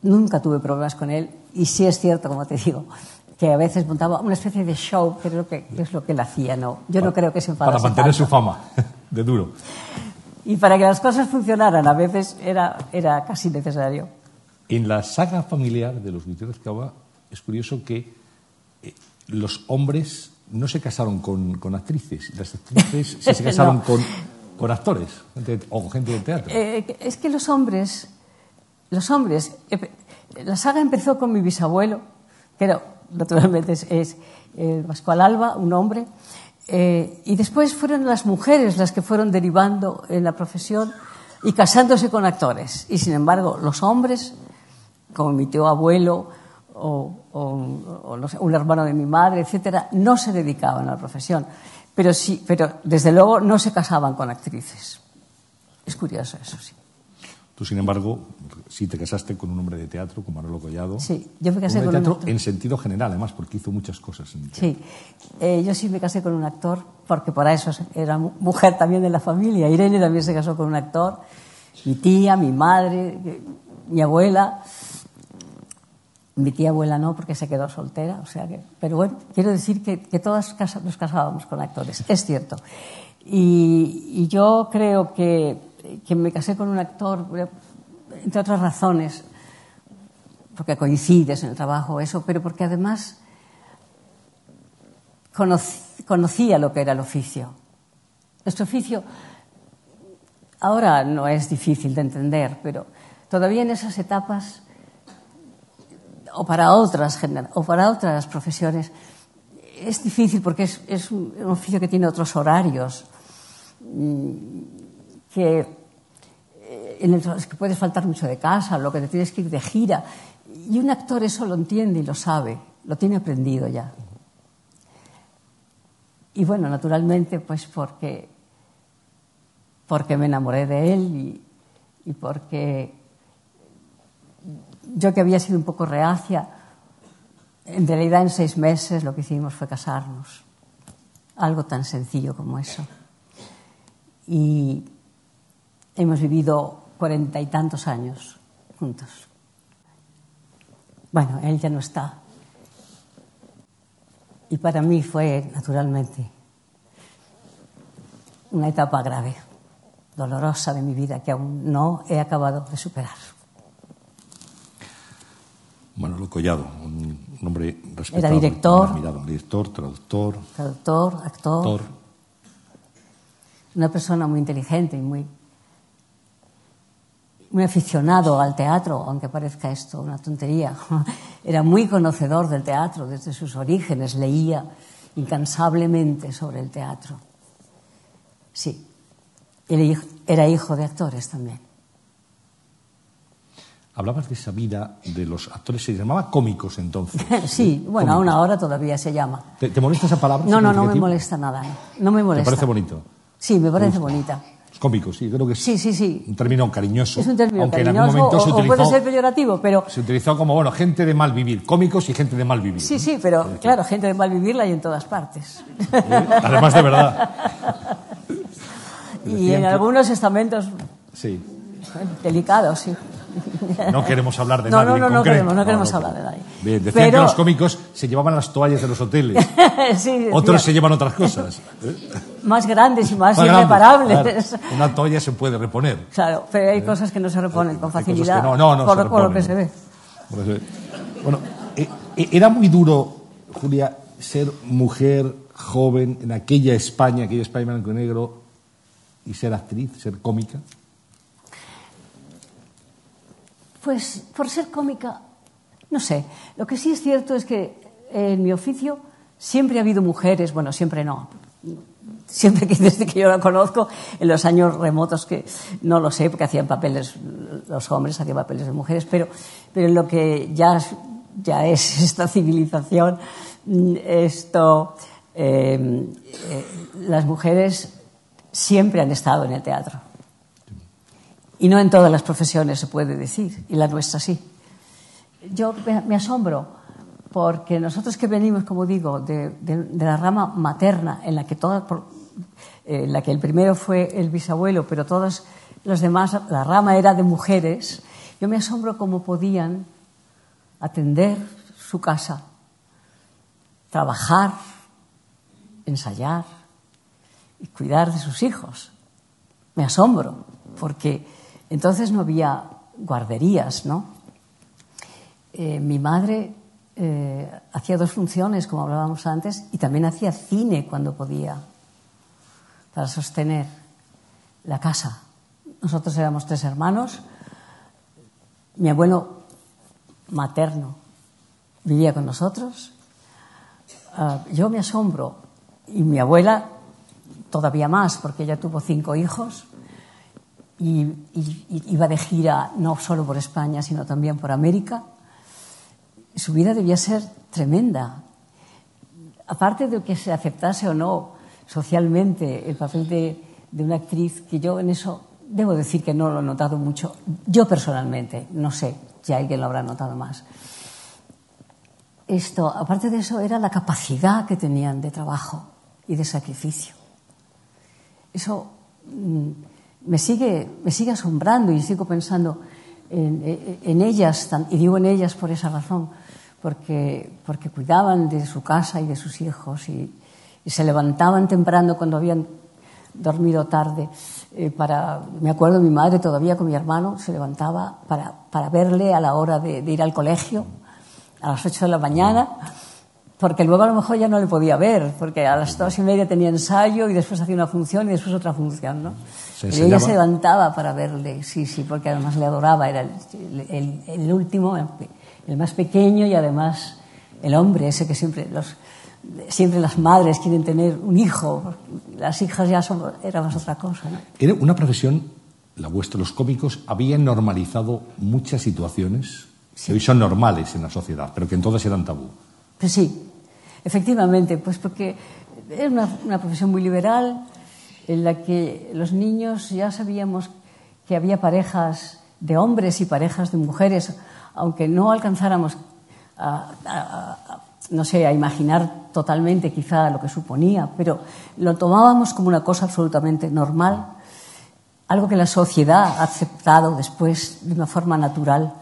nunca tuve problemas con él, y sí es cierto, como te digo, que a veces montaba una especie de show, que es lo que, es lo que él hacía, ¿no? Yo no creo que se enfadase Para mantener tanto. su fama de duro. Y para que las cosas funcionaran, a veces era, era casi necesario. En la saga familiar de los Gutiérrez Cava es curioso que eh, los hombres no se casaron con, con actrices, las actrices sí se casaron No. con, con actores gente- o gente de teatro. Eh, es que los hombres, los hombres, eh, la saga empezó con mi bisabuelo, que era, naturalmente es, es Pascual Alba, un hombre, eh, y después fueron las mujeres las que fueron derivando en la profesión y casándose con actores. Y sin embargo, los hombres, como mi tío abuelo o, o- o no sé, un hermano de mi madre, etcétera, no se dedicaban a la profesión. Pero sí, pero desde luego no se casaban con actrices. Es curioso eso, sí. Tú, sin embargo, sí te casaste con un hombre de teatro, con Manolo Collado. Sí, yo me casé un con hombre un de teatro actor. en sentido general, además, porque hizo muchas cosas. En. Sí, Eh, yo sí me casé con un actor, porque para eso era mu- mujer también de la familia. Irene también se casó con un actor, mi tía, mi madre, mi abuela. Mi tía abuela no, porque se quedó soltera, o sea que... Pero bueno, quiero decir que, que todas nos casábamos con actores, es cierto. Y, yo creo que, me casé con un actor, entre otras razones, porque coincides en el trabajo, eso, pero porque además conoc- conocía lo que era el oficio. Nuestro oficio ahora no es difícil de entender, pero todavía en esas etapas o para otras o para otras profesiones es difícil porque es, es un, oficio que tiene otros horarios mm, que eh, en el que puedes faltar mucho de casa, lo que te tienes que ir de gira. Y un actor eso lo entiende y lo sabe, lo tiene aprendido ya. Y bueno, naturalmente, pues porque, porque me enamoré de él y, y porque yo que había sido un poco reacia, en realidad en seis meses lo que hicimos fue casarnos. Algo tan sencillo como eso. Y hemos vivido cuarenta y tantos años juntos. Bueno, él ya no está. Y para mí fue, naturalmente, una etapa grave, dolorosa de mi vida que aún no he acabado de superar. Collado, un, hombre respetado. Era director. admirado, director, traductor, Traductor, actor, actor. una persona muy inteligente y muy, muy aficionado al teatro, aunque parezca esto una tontería. Era muy conocedor del teatro desde sus orígenes, leía incansablemente sobre el teatro. Sí, era hijo de actores también. Hablabas de esa vida de los actores, se llamaba cómicos entonces. Sí, bueno, aún ahora todavía se llama. ¿Te, te molesta esa palabra? No, no, no me molesta nada. ¿eh? No me molesta. parece bonito? Sí, me parece bonita. Los cómicos, sí, creo que es Sí, sí, sí. un término cariñoso. Es un término aunque cariñoso en algún momento o, se o utilizó, puede ser peyorativo, pero se utilizó como, bueno, gente de mal vivir, cómicos y gente de mal vivir. sí, ¿no? sí, pero claro, gente de mal vivir la hay en todas partes. Además de verdad. y en que- algunos estamentos Sí. delicados, sí. No queremos hablar de No, nadie. no, en no, no queremos, no queremos hablar de nadie. Bien, decían Pero- que los cómicos se llevaban las toallas de los hoteles. sí, Otros se llevan otras cosas. ¿eh? más grandes y más, Más grandes, irreparables. claro. Una toalla se puede reponer. Claro, pero hay cosas que no se reponen con facilidad no, no, no por, se por lo que se ve. Bueno, eh, eh, era muy duro, Julia, ser mujer joven en aquella España, aquella España blanco y negro, y ser actriz, ser cómica. Pues por ser cómica, no sé. Lo que sí es cierto es que en mi oficio siempre ha habido mujeres, bueno, siempre no. Siempre que desde que yo la conozco, en los años remotos que no lo sé, porque hacían papeles los hombres, hacían papeles de mujeres, pero, pero en lo que ya, ya es esta civilización, esto, eh, eh, las mujeres siempre han estado en el teatro. Y no en todas las profesiones se puede decir, y la nuestra sí. Yo me asombro porque nosotros que venimos, como digo, de, de- la rama materna, en la que todas, eh, en la que el primero fue el bisabuelo, pero todos los demás, la rama era de mujeres, yo me asombro cómo podían atender su casa, trabajar, ensayar y cuidar de sus hijos. Me asombro, porque entonces no había guarderías, ¿no? Eh, mi madre eh, hacía dos funciones, como hablábamos antes, y también hacía cine cuando podía, para sostener la casa. Nosotros éramos tres hermanos. Mi abuelo materno vivía con nosotros. Ah, yo me asombro, y mi abuela todavía más, porque ella tuvo cinco hijos y, y- iba de gira no solo por España, sino también por América. Su vida debía ser tremenda. Aparte de que se aceptase o no socialmente el papel de, de una actriz, que yo en eso debo decir que no lo he notado mucho. Yo personalmente, no sé si alguien lo habrá notado más. Esto, aparte de eso, era la capacidad que tenían de trabajo y de sacrificio. Eso mm, me, sigue, me sigue asombrando y sigo pensando en, en ellas, y digo en ellas por esa razón, porque, porque cuidaban de su casa y de sus hijos y, y se levantaban temprano cuando habían dormido tarde. Eh, para, me acuerdo, mi madre todavía con mi hermano se levantaba para, para verle a la hora de, de, ir al colegio, a las ocho de la mañana, porque luego a lo mejor ya no le podía ver, porque a las dos y media tenía ensayo y después hacía una función y después otra función, ¿no? y ella se levantaba para verle, sí, sí, porque además le adoraba, era el, el, el último, el más pequeño y además el hombre, ese que siempre los siempre las madres quieren tener un hijo, las hijas ya son, era más otra cosa. ¿no? Era una profesión, la vuestra, los cómicos habían normalizado muchas situaciones sí. que hoy son normales en la sociedad, pero que entonces eran tabú. Pues sí, efectivamente, pues porque era una, profesión muy liberal en la que los niños ya sabíamos que había parejas de hombres y parejas de mujeres, aunque no alcanzáramos a no sé, a imaginar totalmente quizá lo que suponía, pero lo tomábamos como una cosa absolutamente normal, algo que la sociedad ha aceptado después de una forma natural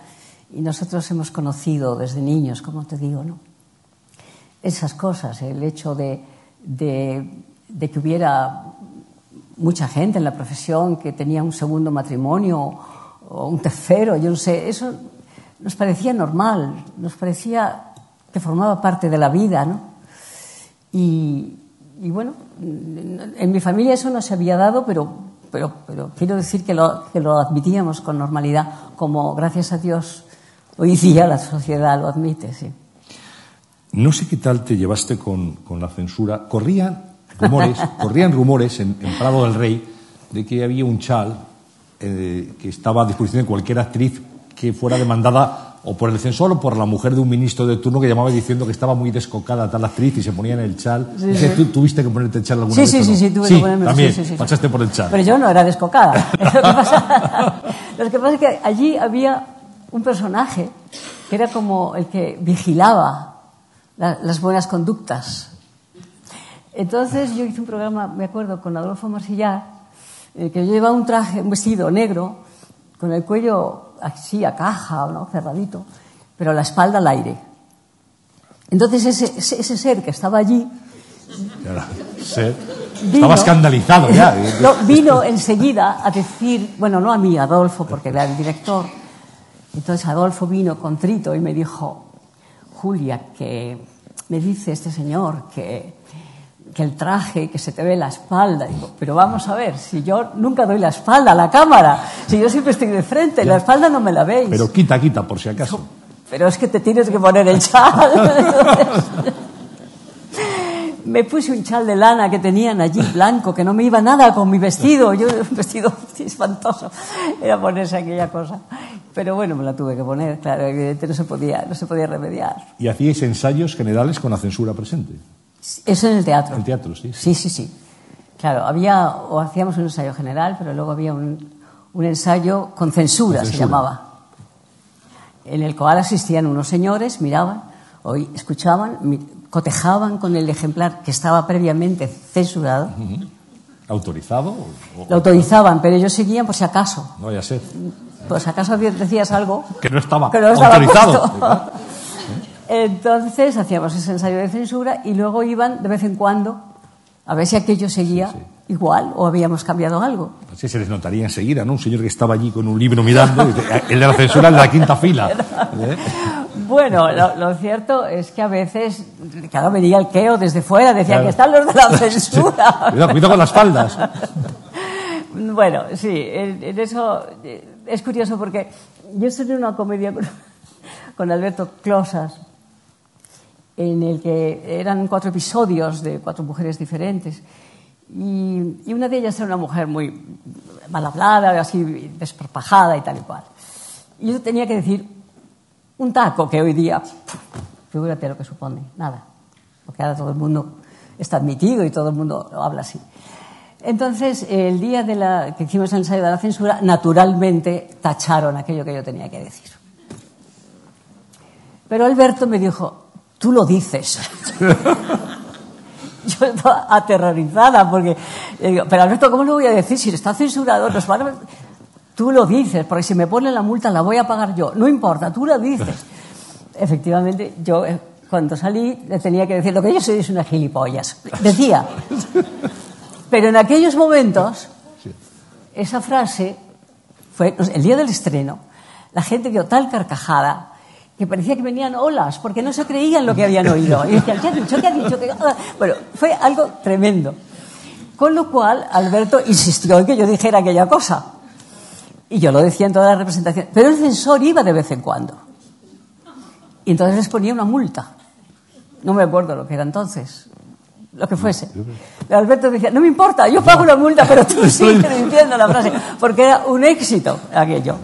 y nosotros hemos conocido desde niños, como te digo, ¿no? Esas cosas, el hecho de, de, que hubiera mucha gente en la profesión que tenía un segundo matrimonio o un tercero, yo no sé, eso nos parecía normal, nos parecía que formaba parte de la vida, ¿no? Y, y, bueno, en mi familia eso no se había dado, pero, pero, pero quiero decir que lo, que lo, admitíamos con normalidad, como gracias a Dios hoy día la sociedad lo admite, sí. No sé qué tal te llevaste con, con la censura. Corrían rumores, corrían rumores en, en, Prado del Rey de que había un chal eh, que estaba a disposición de cualquier actriz que fuera demandada o por el censor o por la mujer de un ministro de turno que llamaba diciendo que estaba muy descocada tal actriz y se ponía en el chal. Sí, sí. ¿Tú tuviste que ponerte el chal alguna sí, vez? Sí, no? sí, tuve sí, que ponerme también, sí, sí, sí, pasaste por el chal. Pero yo no era descocada. lo, que pasa, lo que pasa es que allí había un personaje que era como el que vigilaba la, las buenas conductas. Entonces yo hice un programa, me acuerdo, con Adolfo Marsillar, eh, que yo llevaba un traje, un vestido negro, con el cuello así a caja, ¿no? cerradito, pero la espalda al aire. Entonces ese, ese ser que estaba allí... Ser. Vino, estaba escandalizado ya. No, vino enseguida a decir, bueno, no a mí, a Adolfo, porque era el director. Entonces Adolfo vino contrito y me dijo, Julia, que me dice este señor que, que el traje, que se te ve la espalda. Digo, pero vamos a ver, si yo nunca doy la espalda a la cámara, si yo siempre estoy de frente, ya. la espalda no me la veis. Pero quita, quita, por si acaso. Pero es que te tienes que poner el chal. me puse un chal de lana que tenían allí, blanco, que no me iba nada con mi vestido. Yo, un vestido espantoso, era ponerse aquella cosa. Pero bueno, me la tuve que poner, claro, evidentemente no se podía, no se podía remediar. ¿Y hacíais ensayos generales con la censura presente? Eso en el teatro. En el teatro, sí. Sí, sí, sí. Claro, había, o hacíamos un ensayo general, pero luego había un, un ensayo con censura, se llamaba en el cual asistían unos señores, miraban, hoy escuchaban, cotejaban con el ejemplar que estaba previamente censurado. Uh -huh. ¿Autorizado? O, Lo autorizaban, pero ellos seguían por si acaso. No vaya a ser. Por si acaso decías algo. Que no estaba, que no estaba autorizado. Entonces hacíamos ese ensayo de censura y luego iban de vez en cuando a ver si aquello seguía sí, sí. igual o habíamos cambiado algo. Así se les notaría enseguida, ¿no? Un señor que estaba allí con un libro mirando, el de la censura en la quinta fila. ¿Eh? Bueno, lo, lo, cierto es que a veces, claro, venía el queo desde fuera, decía claro. que están los de la censura. Sí. Cuidado, cuidado, con las faldas. bueno, sí, en, en, eso es curioso porque yo estoy en una comedia con, con Alberto Closas, en el que eran cuatro episodios de cuatro mujeres diferentes. Y, y, una de ellas era una mujer muy mal hablada, así desparpajada y tal y cual. Y yo tenía que decir un taco que hoy día, figúrate lo que supone, nada. Porque ahora todo el mundo está admitido y todo el mundo habla así. Entonces, el día de la, que hicimos el ensayo de la censura, naturalmente tacharon aquello que yo tenía que decir. Pero Alberto me dijo, tú lo dices. yo estaba aterrorizada porque, digo, pero Alberto, ¿cómo lo voy a decir si está censurado? Nos van a... Tú lo dices, porque si me ponen la multa la voy a pagar yo. No importa, tú lo dices. Efectivamente, yo eh, cuando salí le tenía que decir, lo que yo soy es una gilipollas. Decía. Pero en aquellos momentos, esa frase fue el día del estreno. La gente dio tal carcajada que parecía que venían olas, porque no se creían lo que habían oído. Y decían, ¿qué ha dicho? ¿Qué ha dicho? Bueno, fue algo tremendo. Con lo cual, Alberto insistió en que yo dijera aquella cosa. Y yo lo decía en todas las representaciones. Pero el censor iba de vez en cuando. Y entonces les ponía una multa. No me acuerdo lo que era entonces. Lo que fuese. Alberto decía, no me importa, yo pago una multa, pero tú sigue diciendo la frase. Porque era un éxito aquello.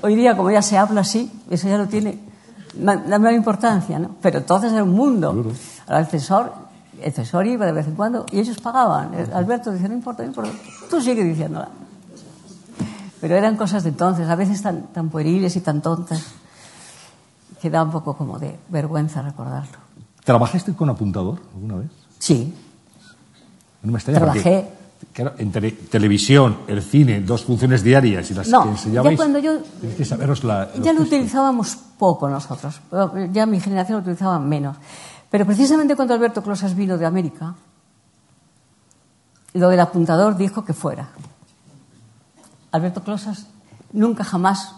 Hoy día, como ya se habla así, eso ya no tiene la misma importancia, ¿no? Pero entonces era un mundo. Ahora el censor, el censor iba de vez en cuando y ellos pagaban. Alberto decía, no importa, no importa, tú sigue diciéndola. Pero eran cosas de entonces, a veces tan, tan pueriles y tan tontas, que da un poco como de vergüenza recordarlo. ¿Trabajaste con apuntador alguna vez? Sí. No me extraña Trabajé. Claro, en tele- televisión, el cine, dos funciones diarias y las No, que enseñabais. ya cuando yo- Tenéis que saberos la. Ya lo utilizábamos poco nosotros, ya mi generación lo utilizaba menos. Pero precisamente cuando Alberto Closas vino de América, lo del apuntador dijo que fuera. Alberto Closas nunca jamás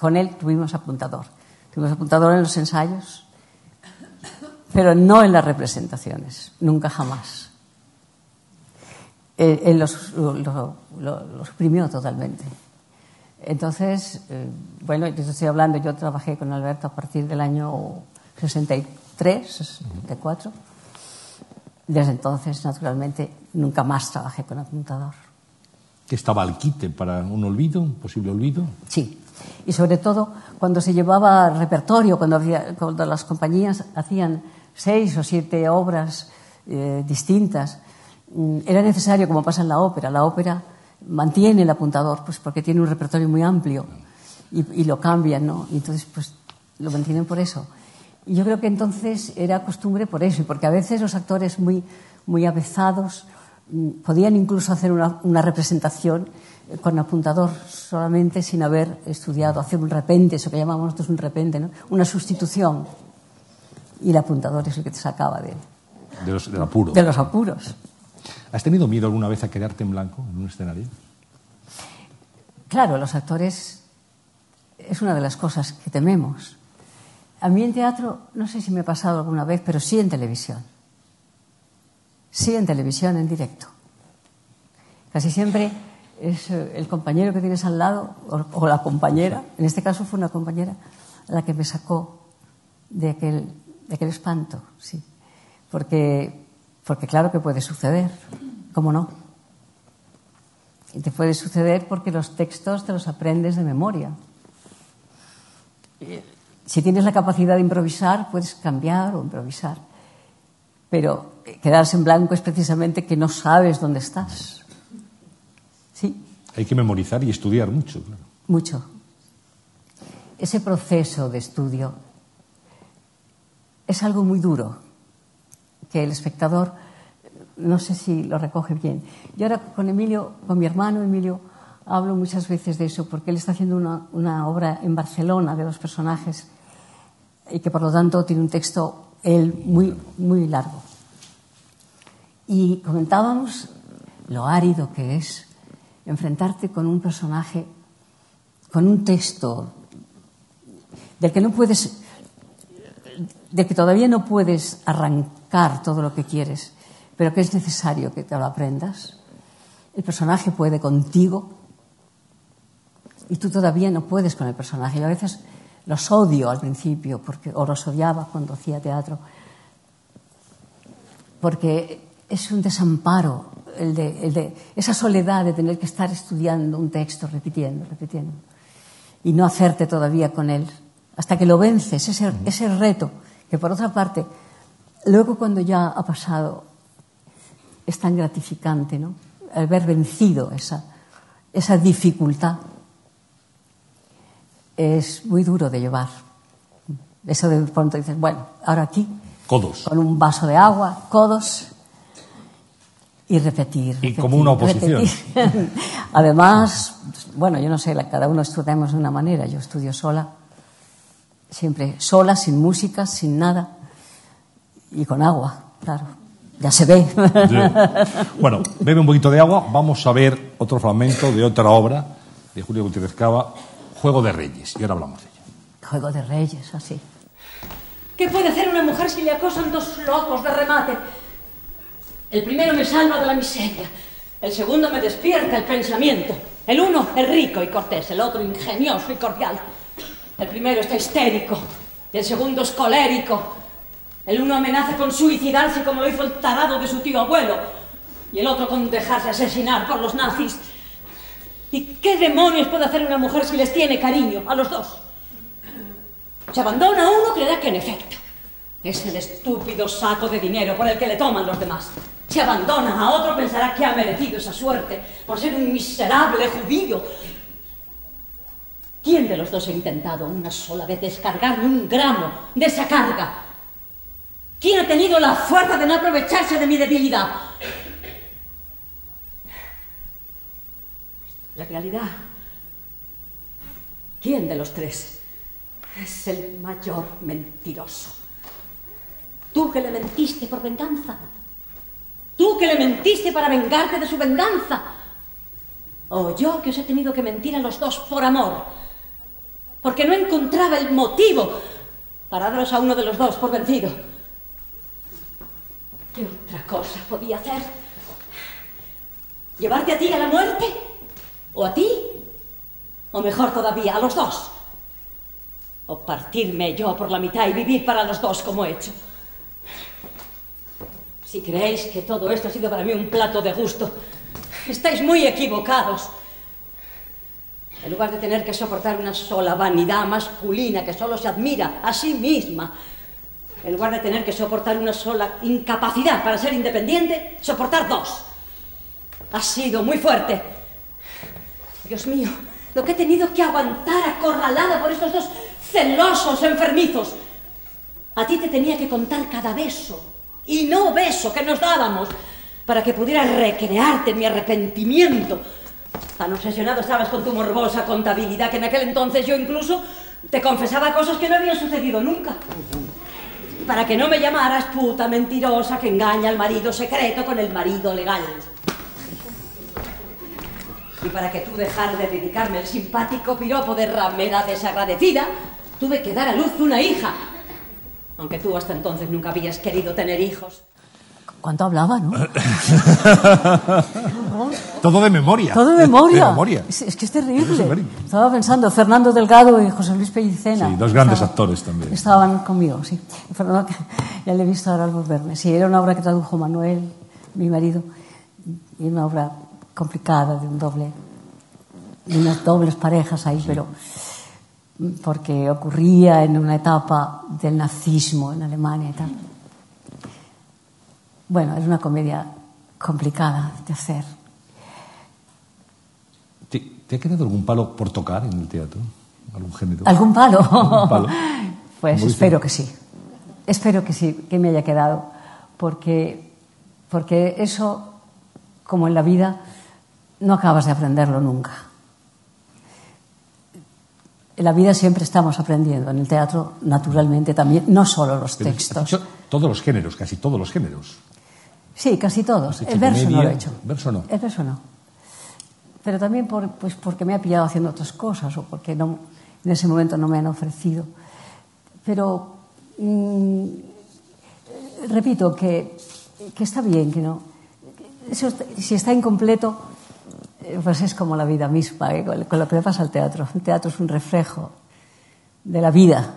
con él tuvimos apuntador. Tuvimos apuntador en los ensayos, pero no en las representaciones, nunca jamás. Él, él los- lo, suprimió totalmente. Entonces, eh, bueno, yo estoy hablando, yo trabajé con Alberto a partir del año 63, 64. Desde entonces, naturalmente, nunca más trabajé con apuntador. Que estaba al quite para un olvido, un posible olvido. Sí. Y sobre todo cuando se llevaba repertorio, cuando, las compañías hacían seis o siete obras eh, distintas, mm, era necesario, como pasa en la ópera, la ópera mantiene el apuntador, pues porque tiene un repertorio muy amplio y, lo cambian, ¿no? Y entonces, pues lo mantienen por eso. Y yo creo que entonces era costumbre por eso, porque a veces los actores muy, muy avezados podían incluso hacer una, una representación eh, con apuntador solamente sin haber estudiado, hacer un repente, eso que llamamos nosotros un repente, ¿no? una sustitución. Y el apuntador es el que te sacaba de, De los, del apuro. de los apuros. ¿Has tenido miedo alguna vez a quedarte en blanco en un escenario? Claro, los actores es una de las cosas que tememos. A mí en teatro, no sé si me ha pasado alguna vez, pero sí en televisión. Sí en televisión, en directo. Casi siempre es eh, el compañero que tienes al lado o, la compañera, en este caso fue una compañera la que me sacó de aquel, de aquel espanto, sí. Porque, porque claro que puede suceder, ¿cómo no? Y te puede suceder porque los textos te los aprendes de memoria. Si tienes la capacidad de improvisar, puedes cambiar o improvisar. Pero quedarse en blanco es precisamente que no sabes dónde estás. ¿Sí? Hay que memorizar y estudiar mucho. claro. Mucho. Ese proceso de estudio es algo muy duro, que el espectador, no sé si lo recoge bien. Yo ahora con Emilio, con mi hermano Emilio, hablo muchas veces de eso, porque él está haciendo una, una obra en Barcelona de los personajes y que por lo tanto tiene un texto él muy, muy largo. Y comentábamos lo árido que es enfrentarte con un personaje, con un texto del que no puedes, del que todavía no puedes arrancar todo lo que quieres, pero que es necesario que te lo aprendas. El personaje puede contigo y tú todavía no puedes con el personaje. Yo a veces los odio al principio, porque, o los odiaba cuando hacía teatro, porque es un desamparo el de, el de esa soledad de tener que estar estudiando un texto, repitiendo, repitiendo, y no hacerte todavía con él, hasta que lo vences, ese, ese reto, que por otra parte, luego cuando ya ha pasado, es tan gratificante, ¿no? haber vencido esa, esa dificultad es muy duro de llevar. Eso de pronto dices, bueno, ahora aquí, Codos. con un vaso de agua, codos, y repetir. Y repetir, como una oposición. repetir. Además, bueno, yo no sé, cada uno estudiamos de una manera. Yo estudio sola, siempre sola, sin música, sin nada, y con agua, claro. Ya se ve. Sí. Bueno, bebe un poquito de agua. Vamos a ver otro fragmento de otra obra de Julio Gutiérrez Cava, Juego de Reyes. Y ahora hablamos de ella. Juego de reyes, así. ¿Qué puede hacer una mujer si le acosan dos locos de remate? El primero me salva de la miseria, el segundo me despierta el pensamiento. El uno es rico y cortés, el otro ingenioso y cordial. El primero está histérico y el segundo es colérico. El uno amenaza con suicidarse como lo hizo el tarado de su tío abuelo y el otro con dejarse asesinar por los nazis. ¿Y qué demonios puede hacer una mujer si les tiene cariño a los dos? Se abandona a uno, creerá que en efecto es el estúpido saco de dinero por el que le toman los demás. Se abandona a otro, pensará que ha merecido esa suerte por ser un miserable judío. ¿Quién de los dos ha intentado una sola vez descargarme un gramo de esa carga? ¿Quién ha tenido la fuerza de no aprovecharse de mi debilidad? La realidad. ¿Quién de los tres es el mayor mentiroso? Tú que le mentiste por venganza. Tú que le mentiste para vengarte de su venganza. O yo que os he tenido que mentir a los dos por amor. Porque no encontraba el motivo para daros a uno de los dos por vencido. ¿Qué otra cosa podía hacer? ¿Llevarte a ti a la muerte? ¿O a ti? O mejor todavía, a los dos. O partirme yo por la mitad y vivir para los dos como he hecho. Si creéis que todo esto ha sido para mí un plato de gusto, estáis muy equivocados. En lugar de tener que soportar una sola vanidad masculina que solo se admira a sí misma, en lugar de tener que soportar una sola incapacidad para ser independiente, soportar dos. Ha sido muy fuerte. Dios mío, lo que he tenido que aguantar acorralada por estos dos celosos enfermizos. A ti te tenía que contar cada beso y no beso que nos dábamos para que pudieras recrearte mi arrepentimiento. Tan obsesionado estabas con tu morbosa contabilidad que en aquel entonces yo incluso te confesaba cosas que no habían sucedido nunca. Para que no me llamaras puta mentirosa que engaña al marido secreto con el marido legal. Y para que tú dejar de dedicarme el simpático piropo de ramera desagradecida, tuve que dar a luz una hija. Aunque tú hasta entonces nunca habías querido tener hijos. ¿Cuánto hablaba, no? Todo de memoria. Todo de memoria. De memoria. Es, es que es terrible. Es. Estaba pensando, Fernando Delgado y José Luis Pellicena. Sí, dos grandes Estaban- actores también. Estaban conmigo, sí. Fernando, que ya le he visto ahora al volverme. Sí, era una obra que tradujo Manuel, mi marido, y una obra complicada de un doble, de unas dobles parejas ahí, pero porque ocurría en una etapa del nazismo en Alemania y tal. Bueno, es una comedia complicada de hacer. ¿Te, te ha quedado algún palo por tocar en el teatro? ¿Algún género? ¿Algún palo? ¿Algún palo? Pues espero que sí. Espero que sí, que me haya quedado. Porque, porque eso, como en la vida, no acabas de aprenderlo nunca. En la vida siempre estamos aprendiendo. En el teatro, naturalmente, también, no solo los Pero textos. dicho todos los géneros, casi todos los géneros. Sí, casi todos. El verso no lo he hecho. verso no. El verso no. Pero también por, pues porque me ha pillado haciendo otras cosas o porque no, en ese momento no me han ofrecido. Pero mm, repito que, que está bien, que no. Eso si está incompleto, pues es como la vida misma, ¿eh? con, lo que le pasa al teatro. El teatro es un reflejo de la vida.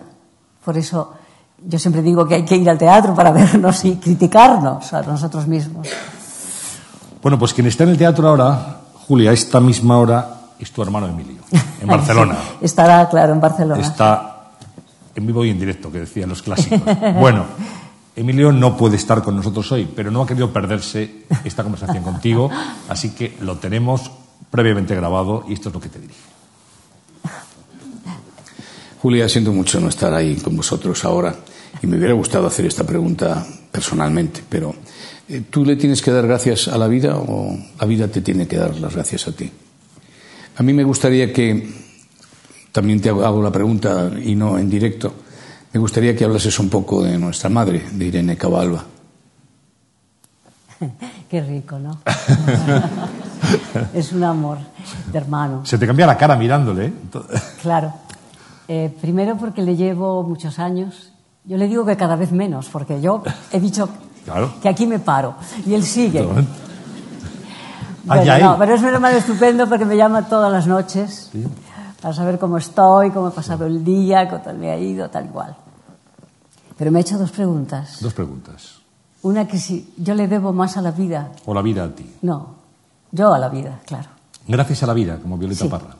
Por eso yo siempre digo que hay que ir al teatro para vernos y criticarnos a nosotros mismos. Bueno, pues quien está en el teatro ahora, Julia, a esta misma hora, es tu hermano Emilio, en Barcelona. Estará, claro, en Barcelona. Está en vivo y en directo, que decían los clásicos. Bueno, Emilio no puede estar con nosotros hoy, pero no ha querido perderse esta conversación contigo, así que lo tenemos previamente grabado y esto es lo que te dirige. Julia, siento mucho no estar ahí con vosotros ahora y me hubiera gustado hacer esta pregunta personalmente, pero eh, ¿tú le tienes que dar gracias a la vida o la vida te tiene que dar las gracias a ti? A mí me gustaría que, también te hago la pregunta y no en directo, me gustaría que hablases un poco de nuestra madre, de Irene Cabalba. Qué rico, ¿no? es un amor de hermano. Se te cambia la cara mirándole. ¿eh? Claro. Eh, primero porque le llevo muchos años. Yo le digo que cada vez menos, porque yo he dicho Claro. que aquí me paro. Y él sigue. Bueno, no, pero es un hermano estupendo porque me llama todas las noches para saber cómo estoy, cómo he pasado el día, cómo tal me ha ido, tal igual. Pero me ha hecho dos preguntas. Dos preguntas. Una que si yo le debo más a la vida. O la vida a ti. No, yo a la vida, claro. Gracias a la vida, como Violeta Sí. Parra.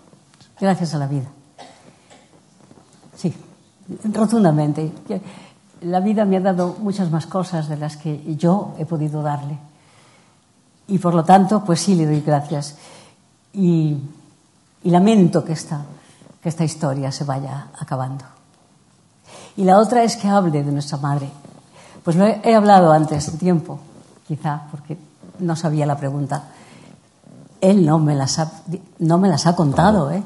Gracias a la vida. Sí, rotundamente. La vida me ha dado muchas más cosas de las que yo he podido darle. Y por lo tanto, pues sí le doy gracias. Y, y lamento que esta, que esta historia se vaya acabando. Y la otra es que hable de nuestra madre. Pues lo he, he hablado antes de tiempo, quizá, porque no sabía la pregunta. Él no me las ha, no me las ha contado, ¿eh?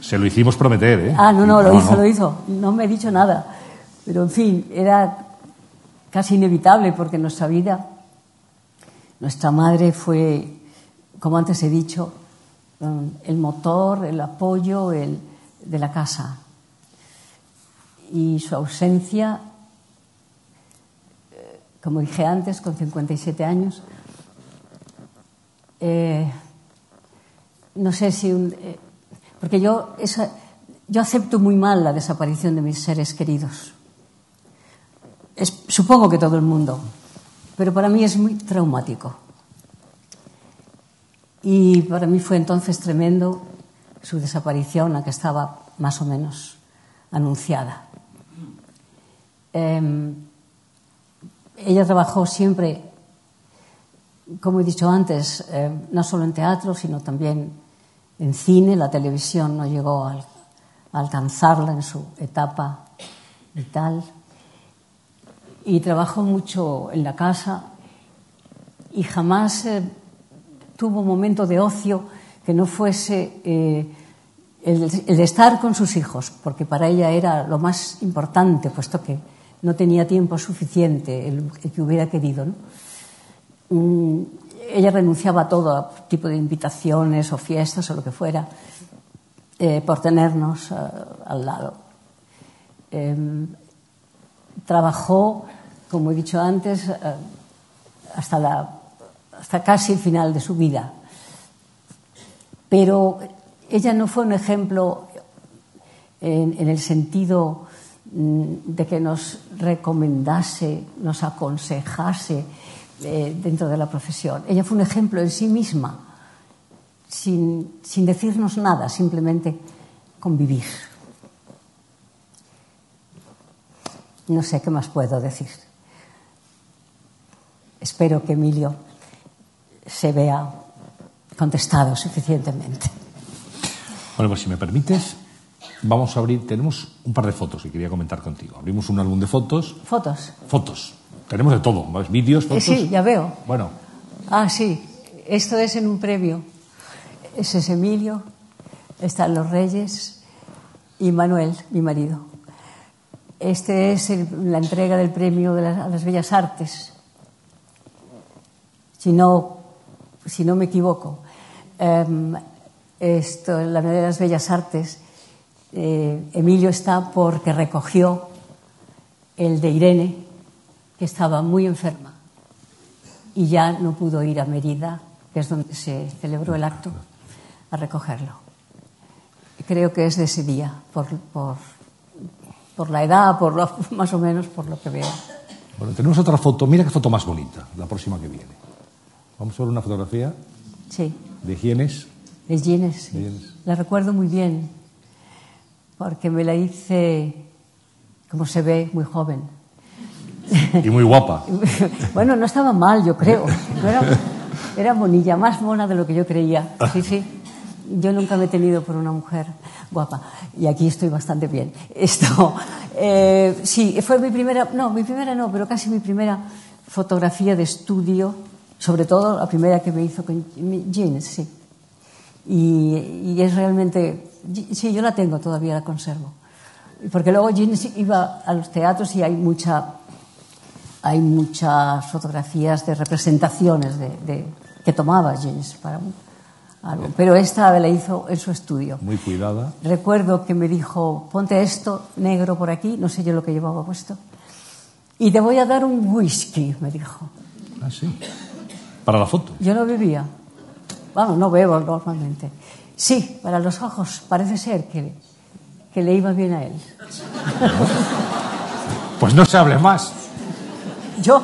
Se lo hicimos prometer, ¿eh? Ah, no, no, lo hizo, no. lo hizo. No me ha dicho nada. Pero, en fin, era casi inevitable porque nuestra vida, nuestra madre fue, como antes he dicho, um, el motor, el apoyo el, de la casa. Y su ausencia, eh, como dije antes, con 57 años, eh, no sé si un, eh, porque yo esa, yo acepto muy mal la desaparición de mis seres queridos. Supongo que todo el mundo pero para mí es muy traumático. Y para mí fue entonces tremendo su desaparición la que estaba más o menos anunciada Em, ella trabajó siempre como he dicho antes, eh, no solo en teatro, sino también en cine. La televisión no llegó a, alcanzarla en su etapa vital. Y trabajó mucho en la casa y jamás eh, tuvo un momento de ocio que no fuese eh, el, el estar con sus hijos, porque para ella era lo más importante, puesto que no tenía tiempo suficiente, el, que hubiera querido. ¿no? Mm, ella renunciaba a todo tipo de invitaciones o fiestas o lo que fuera eh, por tenernos eh, al lado. Eh, trabajó, como he dicho antes, eh, hasta, la, hasta casi el final de su vida. Pero ella no fue un ejemplo en, el sentido de que nos recomendase, nos aconsejase eh, dentro de la profesión. Ella fue un ejemplo en sí misma, sin, sin decirnos nada, simplemente convivir. No sé qué más puedo decir. Espero que Emilio se vea contestado suficientemente. Bueno, pues si me permites, vamos a abrir. Tenemos un par de fotos que quería comentar contigo. Abrimos un álbum de fotos. ¿Fotos? Fotos. Tenemos de todo. ¿ves? Vídeos, Eh, fotos. sí, ya veo. Bueno, Ah, sí. Esto es en un premio. Ese es Emilio, están los Reyes y Manuel, mi marido. Este es el- la entrega del premio de las, a las Bellas Artes. Si no, si no me equivoco. Em, esto, la medalla de las Bellas Artes, eh, Emilio está porque recogió el de Irene, que estaba muy enferma y ya no pudo ir a Mérida, que es donde se celebró el acto, a recogerlo. Creo que es de ese día, por, por, por la edad, por lo- más o menos por lo que veo. bueno, tenemos otra foto. Mira qué foto más bonita, la próxima que viene. Vamos a ver una fotografía Sí, de Gienes. de sí. Gines. La recuerdo muy bien, porque me la hice, como se ve, muy joven. Y muy guapa. bueno, no estaba mal, yo creo. No era, era bonilla, más mona de lo que yo creía. Sí, sí. Yo nunca me he tenido por una mujer guapa. Y aquí estoy bastante bien. Esto, eh, sí, fue mi primera, no, mi primera no, pero casi mi primera fotografía de estudio, sobre todo la primera que me hizo con Jeans, sí. Y, y es realmente, sí, yo la tengo todavía, la conservo. Porque luego Jeans iba a los teatros y hay mucha hay muchas fotografías de representaciones de, de, que tomaba Jeans para álbum. Pero esta la hizo en su estudio. Muy cuidada. Recuerdo que me dijo, ponte esto negro por aquí, no sé yo lo que llevaba puesto, y te voy a dar un whisky, me dijo. Ah, sí. Para la foto. Yo no bebía. Bueno, no bebo normalmente. Sí, para los ojos parece ser que, que le iba bien a él. Pues no se hable más. Yo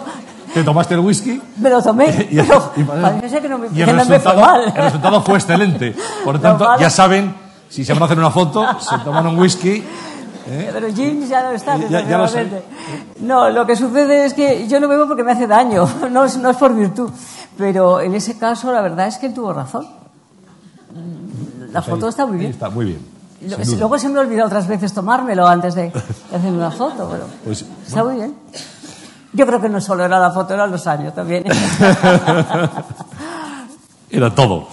¿Te tomaste el whisky? me lo tomé, Y- pero y- parece ser que no me, Y el que no me fue mal. el resultado fue excelente. Por lo tanto, ya saben, si se van a hacer una foto, se toman un whisky. ¿eh? Pero Jeans ya no está, Ya- ya lo sé. No, lo que sucede es que yo no bebo porque me hace daño, no es, no es por virtud. Pero en ese caso, la verdad es que él tuvo razón. La Pues ahí- foto está muy ahí bien. Está muy bien. Lo-. Luego se me olvidó otras veces tomármelo antes de, de hacerme una foto, pero Pues, está muy bien. Yo creo que no solo era la foto, eran los años también. Era todo.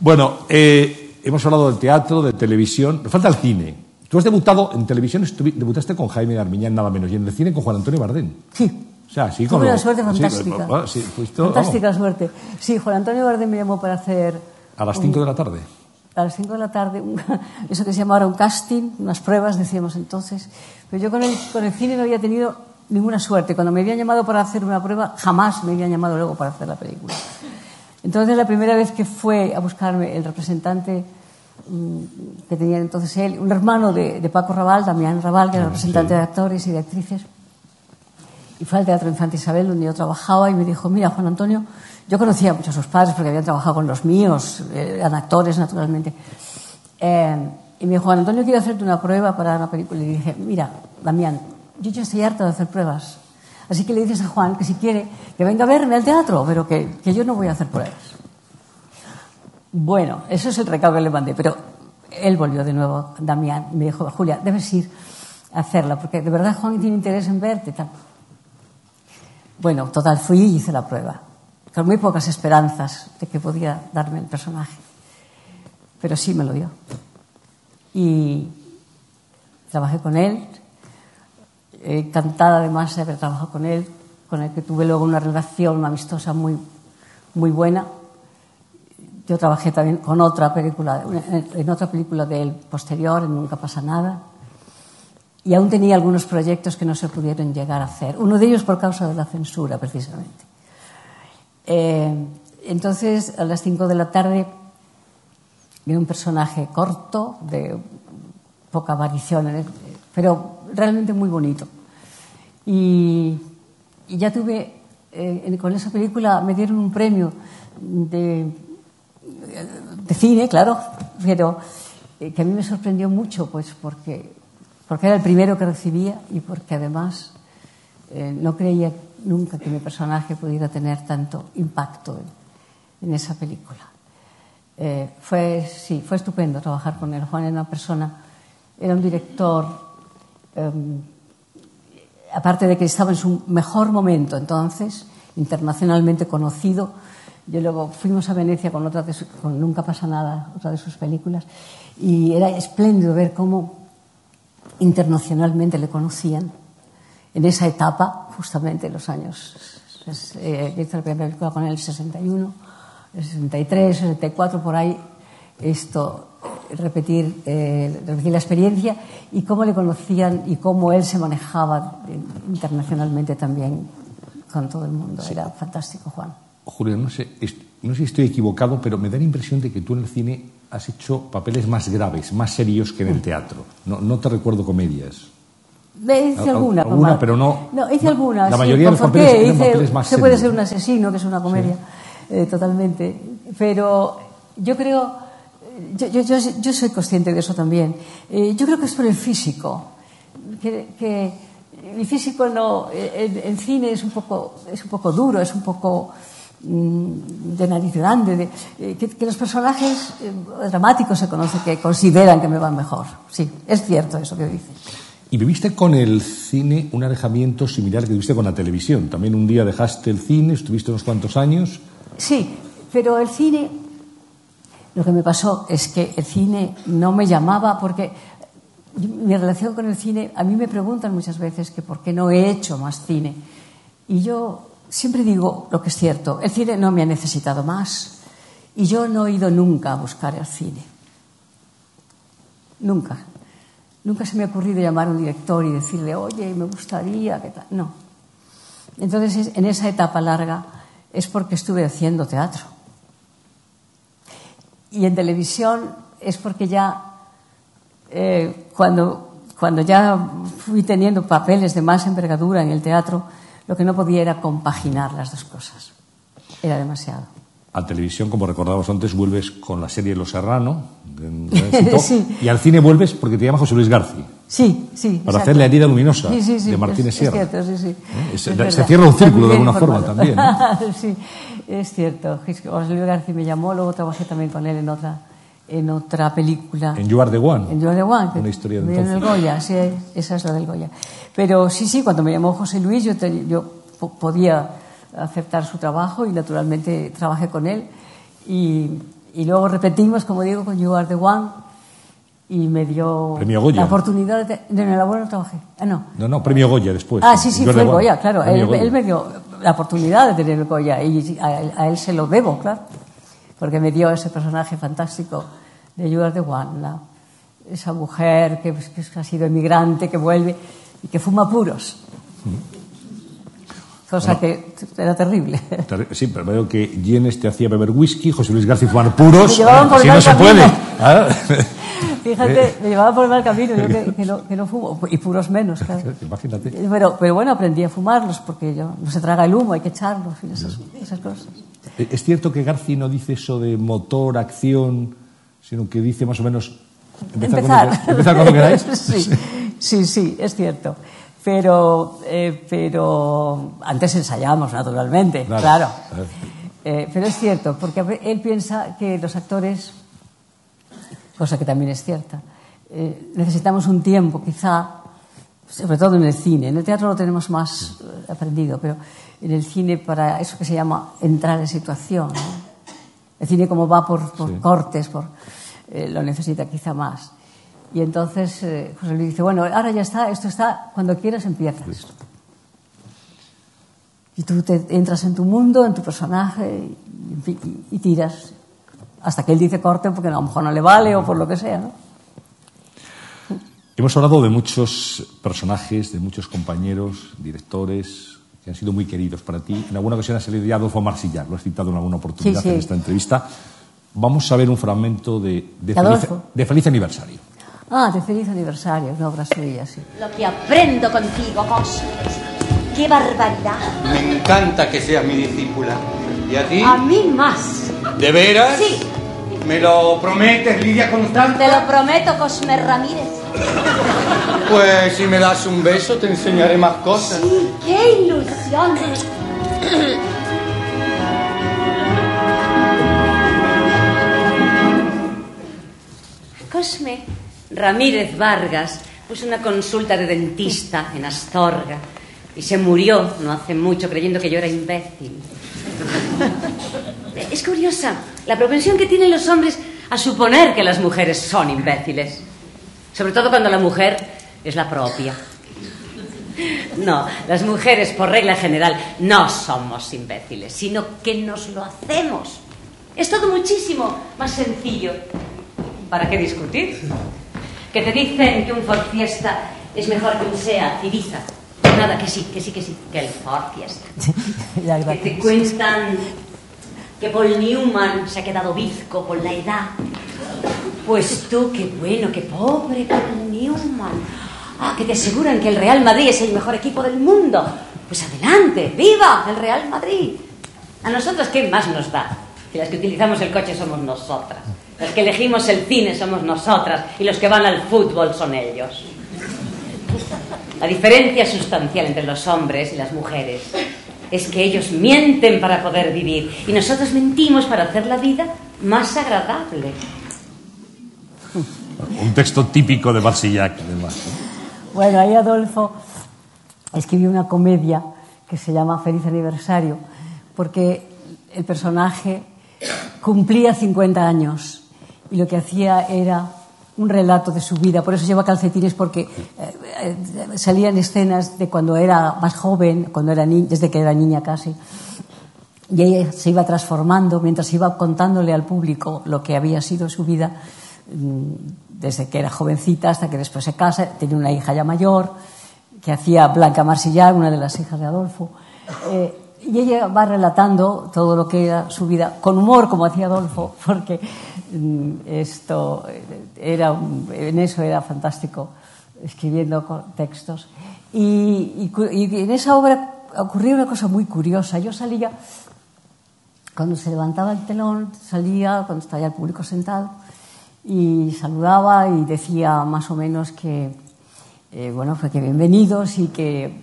Bueno, eh, hemos hablado del teatro, de televisión. Nos falta el cine. Tú has debutado en televisión, debutaste con Jaime Armiñán, nada menos, y en el cine con Juan Antonio Bardem. Sí. O sea, sí, Tuve una suerte fantástica. sí, vamos, fantástica suerte. Sí, Juan Antonio Bardem me llamó para hacer a las 5 de la tarde. A las 5 de la tarde, un- eso que se llama ahora un casting, unas pruebas, decíamos entonces. Pero yo con el, con el cine no había tenido ninguna suerte. Cuando me habían llamado para hacer una prueba, jamás me habían llamado luego para hacer la película. Entonces, la primera vez que fue a buscarme el representante mm, que tenía entonces él, un hermano de, de Paco Raval, Damián Raval, que era el representante sí. de actores y de actrices, y fue al Teatro Infante Isabel, donde yo trabajaba, y me dijo, mira, Juan Antonio, yo conocía mucho a sus padres porque habían trabajado con los míos, eh, eran actores, naturalmente. Eh, y me dijo, Juan Antonio, quiero hacerte una prueba para una película. Y dije, mira, Damián, yo ya estoy harta de hacer pruebas. Así que le dices a Juan que si quiere, que venga a verme al teatro, pero que, yo no voy a hacer pruebas. Bueno, eso es el recado que le mandé, pero él volvió de nuevo, Damián, y me dijo, Julia, debes ir a hacerla, porque de verdad Juan tiene interés en verte. Bueno, total, fui y hice la prueba, con muy pocas esperanzas de que podía darme el personaje, pero sí me lo dio. Y trabajé con él, encantada además de haber trabajado con él, con el que tuve luego una relación amistosa muy, muy buena. Yo trabajé también con otra película, en otra película de él posterior, en Nunca pasa nada. Y aún tenía algunos proyectos que no se pudieron llegar a hacer. Uno de ellos por causa de la censura, precisamente. Eh, entonces, a las 5 de la tarde, vi un personaje corto, de poca aparición, en él, pero realmente muy bonito. Y, y ya tuve, eh, con esa película me dieron un premio de, de cine, claro, pero eh, que a mí me sorprendió mucho, pues porque, porque era el primero que recibía y porque además eh, no creía nunca que mi personaje pudiera tener tanto impacto en, esa película. Eh, fue, sí, fue estupendo trabajar con él. Juan era una persona, era un director, eh, aparte de que estaba en su mejor momento entonces, internacionalmente conocido. Yo luego fuimos a Venecia con otra de su, con Nunca pasa nada, otra de sus películas, y era espléndido ver cómo internacionalmente le conocían en esa etapa, justamente en los años. Eh, hice la primera película con el 61, el 63, 64, por ahí, esto, repetir, eh, repetir la experiencia y cómo le conocían y cómo él se manejaba internacionalmente también con todo el mundo. Sí. Era fantástico, Juan. Julio, no sé, no sé si estoy equivocado, pero me da la impresión de que tú en el cine has hecho papeles más graves, más serios que en el teatro. No, no te recuerdo comedias. Hice alguna, alguna mamá. pero no. No, hice alguna. La sí, mayoría de los ¿por papeles qué? Hice, papeles más Se puede ser un asesino, que es una comedia, eh, totalmente. Pero yo creo, yo, yo, yo, yo soy consciente de eso también. Eh, yo creo que es por el físico. Que, que Mi físico no, en, en cine es un poco, es un poco duro, es un poco mm, de nariz grande, de, eh, que, que los personajes eh, dramáticos se conoce que consideran que me van mejor. Sí, es cierto eso que dices. Y viviste con el cine un alejamiento similar que tuviste con la televisión. También un día dejaste el cine, estuviste unos cuantos años. Sí, pero el cine, lo que me pasó es que el cine no me llamaba porque mi relación con el cine, a mí me preguntan muchas veces que por qué no he hecho más cine. Y yo siempre digo lo que es cierto, el cine no me ha necesitado más y yo no he ido nunca a buscar el cine. Nunca. Nunca se me ha ocurrido llamar a un director y decirle, oye, me gustaría, ¿qué tal? No. Entonces, en esa etapa larga es porque estuve haciendo teatro. Y en televisión es porque ya, eh, cuando, cuando ya fui teniendo papeles de más envergadura en el teatro, lo que no podía era compaginar las dos cosas. Era demasiado. A televisión, como recordábamos antes, vuelves con la serie Los Serrano, éxito, Sí. y al cine vuelves porque te llama José Luis García, Sí, sí. para exacto. hacer La herida luminosa Sí, sí, sí, de Martínez Sierra. Es cierto, sí, sí. ¿Eh? Es- Es se cierra un círculo de alguna forma también, sí, es cierto. José Luis García me llamó, luego trabajé también con él en otra, en otra película. En You Are the One. En Joan de Juan, que Una historia de dio en el entonces. Goya, sí, esa es la del Goya. Pero sí, sí, cuando me llamó José Luis, yo, te- yo po- podía aceptar su trabajo y naturalmente trabajé con él. Y, y luego repetimos, como digo, con You Are the One y me dio Premio Goya. la oportunidad de... En el abuelo no trabajé. Ah, no. No, no, premio Goya después. Ah, sí, sí, fue el. Goya, claro. Él, Goya. él me dio la oportunidad de tener el Goya y a él, a él se lo debo, claro. Porque me dio ese personaje fantástico de You Are the One, la- esa mujer que, que ha sido emigrante, que vuelve y que fuma puros. Cosa que era terrible. Ter- Sí, pero veo que Jenes te hacía beber whisky, José Luis García fumar puros. El no se puede. Ah, Fíjate, me llevaba por el mal camino, yo que, que no, que no fumo, y puros menos, claro. Imagínate. Pero, pero bueno, aprendí a fumarlos porque yo, no se traga el humo, hay que echarlos y esas, esas cosas. Eh, ¿Es cierto que García no dice eso de motor, acción, sino que dice más o menos empezar, Empezar. Cuando, empezar cuando queráis? sí, sí, sí, es cierto. Pero, eh, pero antes ensayamos, naturalmente, Claro. Eh, pero es cierto, porque él piensa que los actores, cosa que también es cierta, eh, necesitamos un tiempo, quizá, sobre todo en el cine. En el teatro lo tenemos más aprendido, pero en el cine para eso que se llama entrar en situación. ¿no? El cine como va por, por Sí. cortes, por, lo necesita quizá más. Y entonces eh, José Luis dice, bueno, ahora ya está, esto está, cuando quieras empiezas. Y tú te entras en tu mundo, en tu personaje, y, y- y tiras. Hasta que él dice corte porque a lo mejor no le vale o por lo que sea, ¿no? Hemos hablado de muchos personajes, de muchos compañeros, directores, que han sido muy queridos para ti. En alguna ocasión ha salido ya Adolfo Marsillar, lo has citado en alguna oportunidad Sí, sí. en esta entrevista. Vamos a ver un fragmento de, de, ¿De feliz, de Feliz Aniversario. Ah, de feliz aniversario, una obra suya, sí. Lo que aprendo contigo, Cosmes. ¡Qué barbaridad! Me encanta que seas mi discípula. ¿Y a ti? A mí más. ¿De veras? Sí. ¿Me lo prometes, Lidia Constanza? Te lo prometo, Cosme Ramírez. Pues si me das un beso te enseñaré más cosas. Sí, qué ilusión. Cosme Ramírez Vargas puso una consulta de dentista en Astorga y se murió no hace mucho creyendo que yo era imbécil. Es curiosa la propensión que tienen los hombres a suponer que las mujeres son imbéciles, sobre todo cuando la mujer es la propia. No, las mujeres por regla general no somos imbéciles, sino que nos lo hacemos. Es todo muchísimo más sencillo. ¿Para qué discutir? Que te dicen que un Ford Fiesta es mejor que un Seat Ibiza. Nada, que sí, que sí, que sí, que el Ford Fiesta. Que te cuentan que Paul Newman se ha quedado bizco por la edad. Pues tú, qué bueno, qué pobre Paul Newman. Ah, que te aseguran que el Real Madrid es el mejor equipo del mundo. Pues adelante, viva el Real Madrid. A nosotros, ¿qué más nos da? Que las que utilizamos el coche somos nosotras. Las que elegimos el cine somos nosotras. Y los que van al fútbol son ellos. La diferencia sustancial entre los hombres y las mujeres es que ellos mienten para poder vivir y nosotros mentimos para hacer la vida más agradable. Un texto típico de Barsillac, además. Bueno, ahí Adolfo escribió una comedia que se llama Feliz Aniversario, porque el personaje cumplía 50 años y lo que hacía era un relato de su vida. Por eso lleva calcetines, porque eh, eh, salían escenas de cuando era más joven, cuando era ni desde que era niña casi. Y ella se iba transformando mientras iba contándole al público lo que había sido su vida mm, desde que era jovencita hasta que después se casa. Tenía una hija ya mayor que hacía Blanca Marsillar, una de las hijas de Adolfo. Eh, y ella va relatando todo lo que era su vida, con humor, como hacía Adolfo, porque mm, esto era, en eso era fantástico, escribiendo textos. Y, en esa obra ocurría una cosa muy curiosa. Yo salía, cuando se levantaba el telón, salía, cuando estaba el público sentado, y saludaba y decía más o menos que, eh, bueno, fue que bienvenidos y que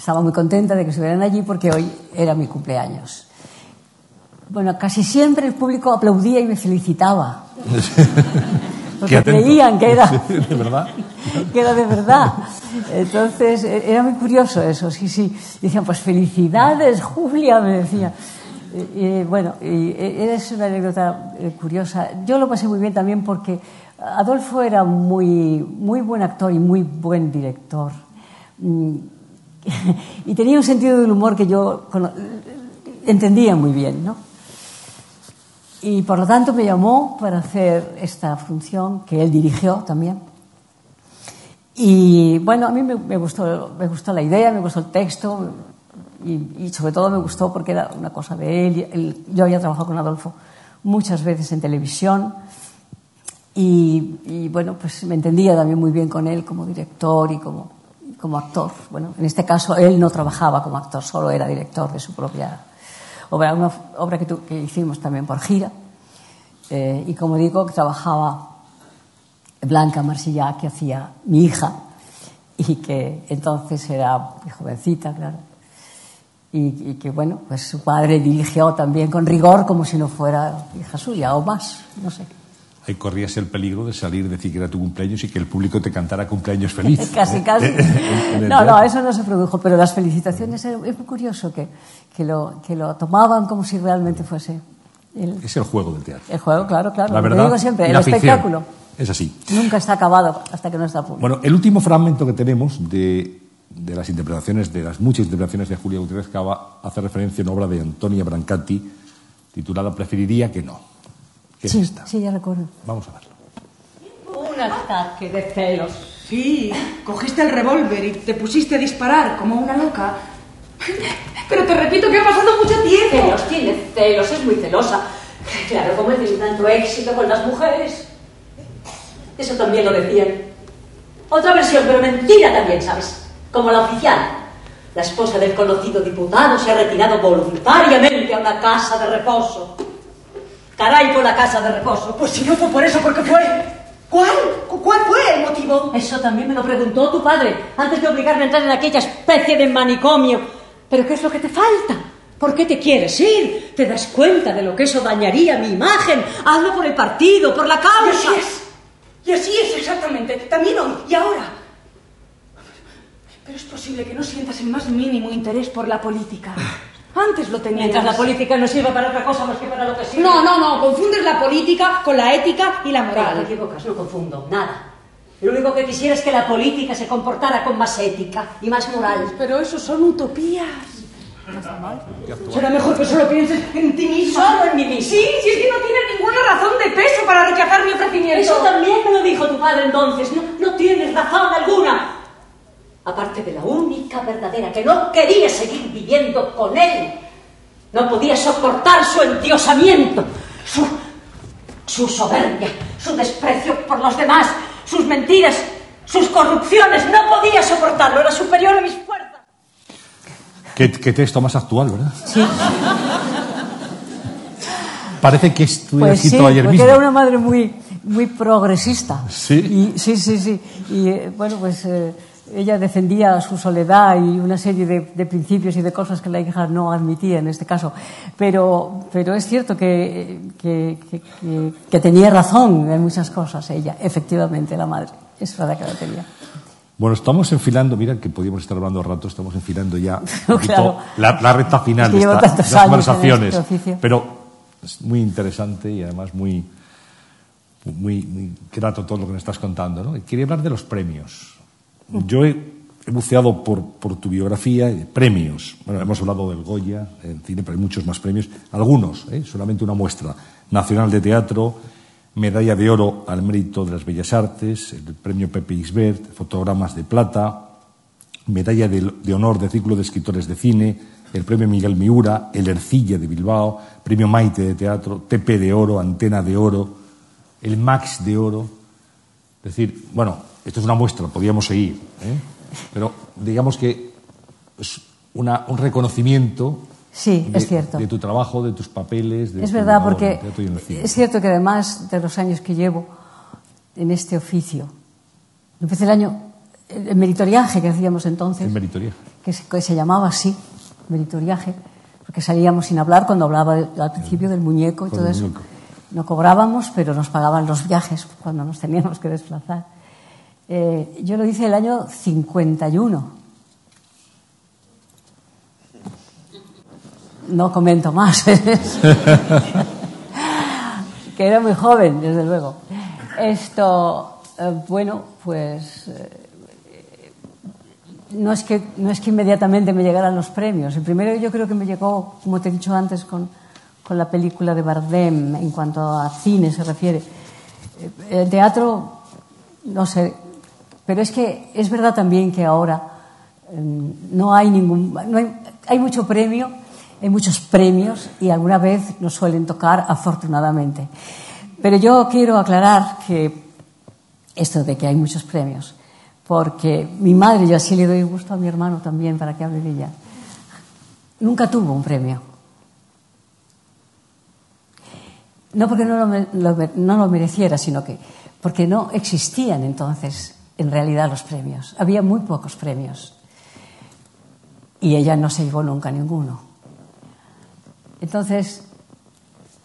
estaba muy contenta de que estuvieran allí porque hoy era mi cumpleaños. Bueno, casi siempre el público aplaudía y me felicitaba. Porque creían que era de verdad. que era de verdad. Entonces, e, era muy curioso eso, sí, sí. Decían, pues felicidades, Julia, me decía. Y, bueno, y e, es una anécdota eh, curiosa. Yo lo pasé muy bien también porque Adolfo era muy, muy buen actor y muy buen director. Y tenía un sentido del humor que yo entendía muy bien, ¿no? Y por lo tanto me llamó para hacer esta función que él dirigió también. Y bueno, a mí me, gustó, me gustó la idea, me gustó el texto y, sobre todo me gustó porque era una cosa de él. Yo había trabajado con Adolfo muchas veces en televisión y, y bueno, pues me entendía también muy bien con él como director y como como actor. Bueno, en este caso él no trabajaba como actor, solo era director de su propia obra, una obra que, que hicimos también por gira. Eh, y como digo, trabajaba Blanca Marsilla, que hacía mi hija, y que entonces era jovencita, claro. Y, que, bueno, pues su padre dirigió también con rigor como si no fuera hija suya o más, no sé ahí corrías el peligro de salir, decir que era tu cumpleaños y que el público te cantara cumpleaños feliz. casi, ¿eh? casi. no, no, eso no se produjo, pero las felicitaciones es muy curioso que, que, lo, que lo tomaban como si realmente fuese. El, es el juego del teatro. El juego, claro, claro. La verdad, digo siempre, el espectáculo. Es así. Nunca está acabado hasta que no está punto. Bueno, el último fragmento que tenemos de, de las interpretaciones, de las muchas interpretaciones de Julia Gutiérrez Cava, hace referencia a una obra de Antonia Brancati titulada Preferiría que no. ¿Qué sí, es esta? Sí, ya recuerdo. Vamos a verlo. Un ataque de celos. Sí, cogiste el revólver y te pusiste a disparar como una loca. Pero te repito que ha pasado mucho tiempo. Celos, tiene celos, es muy celosa. Claro, como él tiene tanto éxito con las mujeres. Eso también lo decían. Otra versión, pero mentira también, ¿sabes? Como la oficial. La esposa del conocido diputado se ha retirado voluntariamente a una casa de reposo. Caray por la casa de reposo. Pues si no fue por eso, ¿por qué fue? ¿Cuál? ¿Cuál fue el motivo? Eso también me lo preguntó tu padre, antes de obligarme a entrar en aquella especie de manicomio. ¿Pero qué es lo que te falta? ¿Por qué te quieres ir? ¿Te das cuenta de lo que eso dañaría mi imagen? Hazlo por el partido, por la causa. Y así es. Y así es exactamente. También hoy y ahora. Pero es posible que no sientas el más mínimo interés por la política. Antes lo tenías. Mientras la política no sirva para otra cosa más que para lo que sirve. No, no, no. Confundes la política con la ética y la moral. te equivocas, no confundo. Nada. Lo único que quisiera es que la política se comportara con más ética y más moral. Pero eso son utopías. Será mejor que solo pienses en ti mismo. Solo en mí mismo. Sí, sí, es que no tienes ninguna razón de peso para rechazar mi ofrecimiento. Eso también me lo dijo tu padre entonces. No, no tienes razón alguna aparte de la única verdadera, que no quería seguir viviendo con él. No podía soportar su endiosamiento, su, su soberbia, su desprecio por los demás, sus mentiras, sus corrupciones. No podía soportarlo, era superior a mis fuerzas. Qué, texto más actual, ¿verdad? Sí. Parece que estuviera pues escrito sí, ayer porque mismo. era una madre muy, muy progresista. Sí. Y, sí, sí, sí. Y eh, bueno, pues eh, ella defendía su soledad y una serie de, de, principios y de cosas que la hija no admitía en este caso. Pero, pero es cierto que, que, que, que tenía razón en muchas cosas ella, efectivamente, la madre. Es verdad que la tenía. Bueno, estamos enfilando, mira que podíamos estar hablando rato, estamos enfilando ya claro. la, la, recta final de, esta, de estas conversaciones. Este pero es muy interesante y además muy, muy, muy grato todo lo que me estás contando. ¿no? Quería hablar de los premios. Yo he, buceado por, tu biografía, premios. Bueno, hemos hablado del Goya, en cine, pero hay muchos más premios. Algunos, ¿eh? solamente una muestra. Nacional de Teatro, medalla de oro al mérito de las bellas artes, el premio Pepe Isbert, fotogramas de plata, medalla de, honor de ciclo de escritores de cine, el premio Miguel Miura, el Ercilla de Bilbao, premio Maite de teatro, TP de oro, Antena de oro, el Max de oro. Es decir, bueno, esto es una muestra, podríamos seguir, ¿eh? pero digamos que es una, un reconocimiento Sí, de, es cierto. De tu trabajo, de tus papeles. De es tu verdad, labor porque es cierto que además de los años que llevo en este oficio, empecé el año, el, meritoriaje que hacíamos entonces, El meritoriaje. que se, que se llamaba así, meritoriaje, porque salíamos sin hablar cuando hablaba de- al principio del muñeco y Con todo eso. muñeco. No cobrábamos, pero nos pagaban los viajes cuando nos teníamos que desplazar. Eh, yo lo hice el año 51. No comento más. que era muy joven, desde luego. Esto, eh, bueno, pues eh, no es, que, no es que inmediatamente me llegaran los premios. El primero yo creo que me llegó, como te he dicho antes, con, con la película de Bardem, en cuanto a cine se refiere. El teatro, no sé, pero es que es verdad también que ahora eh, no hay ningún, no hay, hay mucho premio, hay muchos premios y alguna vez nos suelen tocar afortunadamente. Pero yo quiero aclarar que esto de que hay muchos premios, porque mi madre, yo así le doy gusto a mi hermano también para que hable de ella, nunca tuvo un premio. No porque no lo, lo no lo mereciera, sino que porque no existían entonces en realidad los premios. Había muy pocos premios. Y ella no se llevó nunca ninguno. Entonces,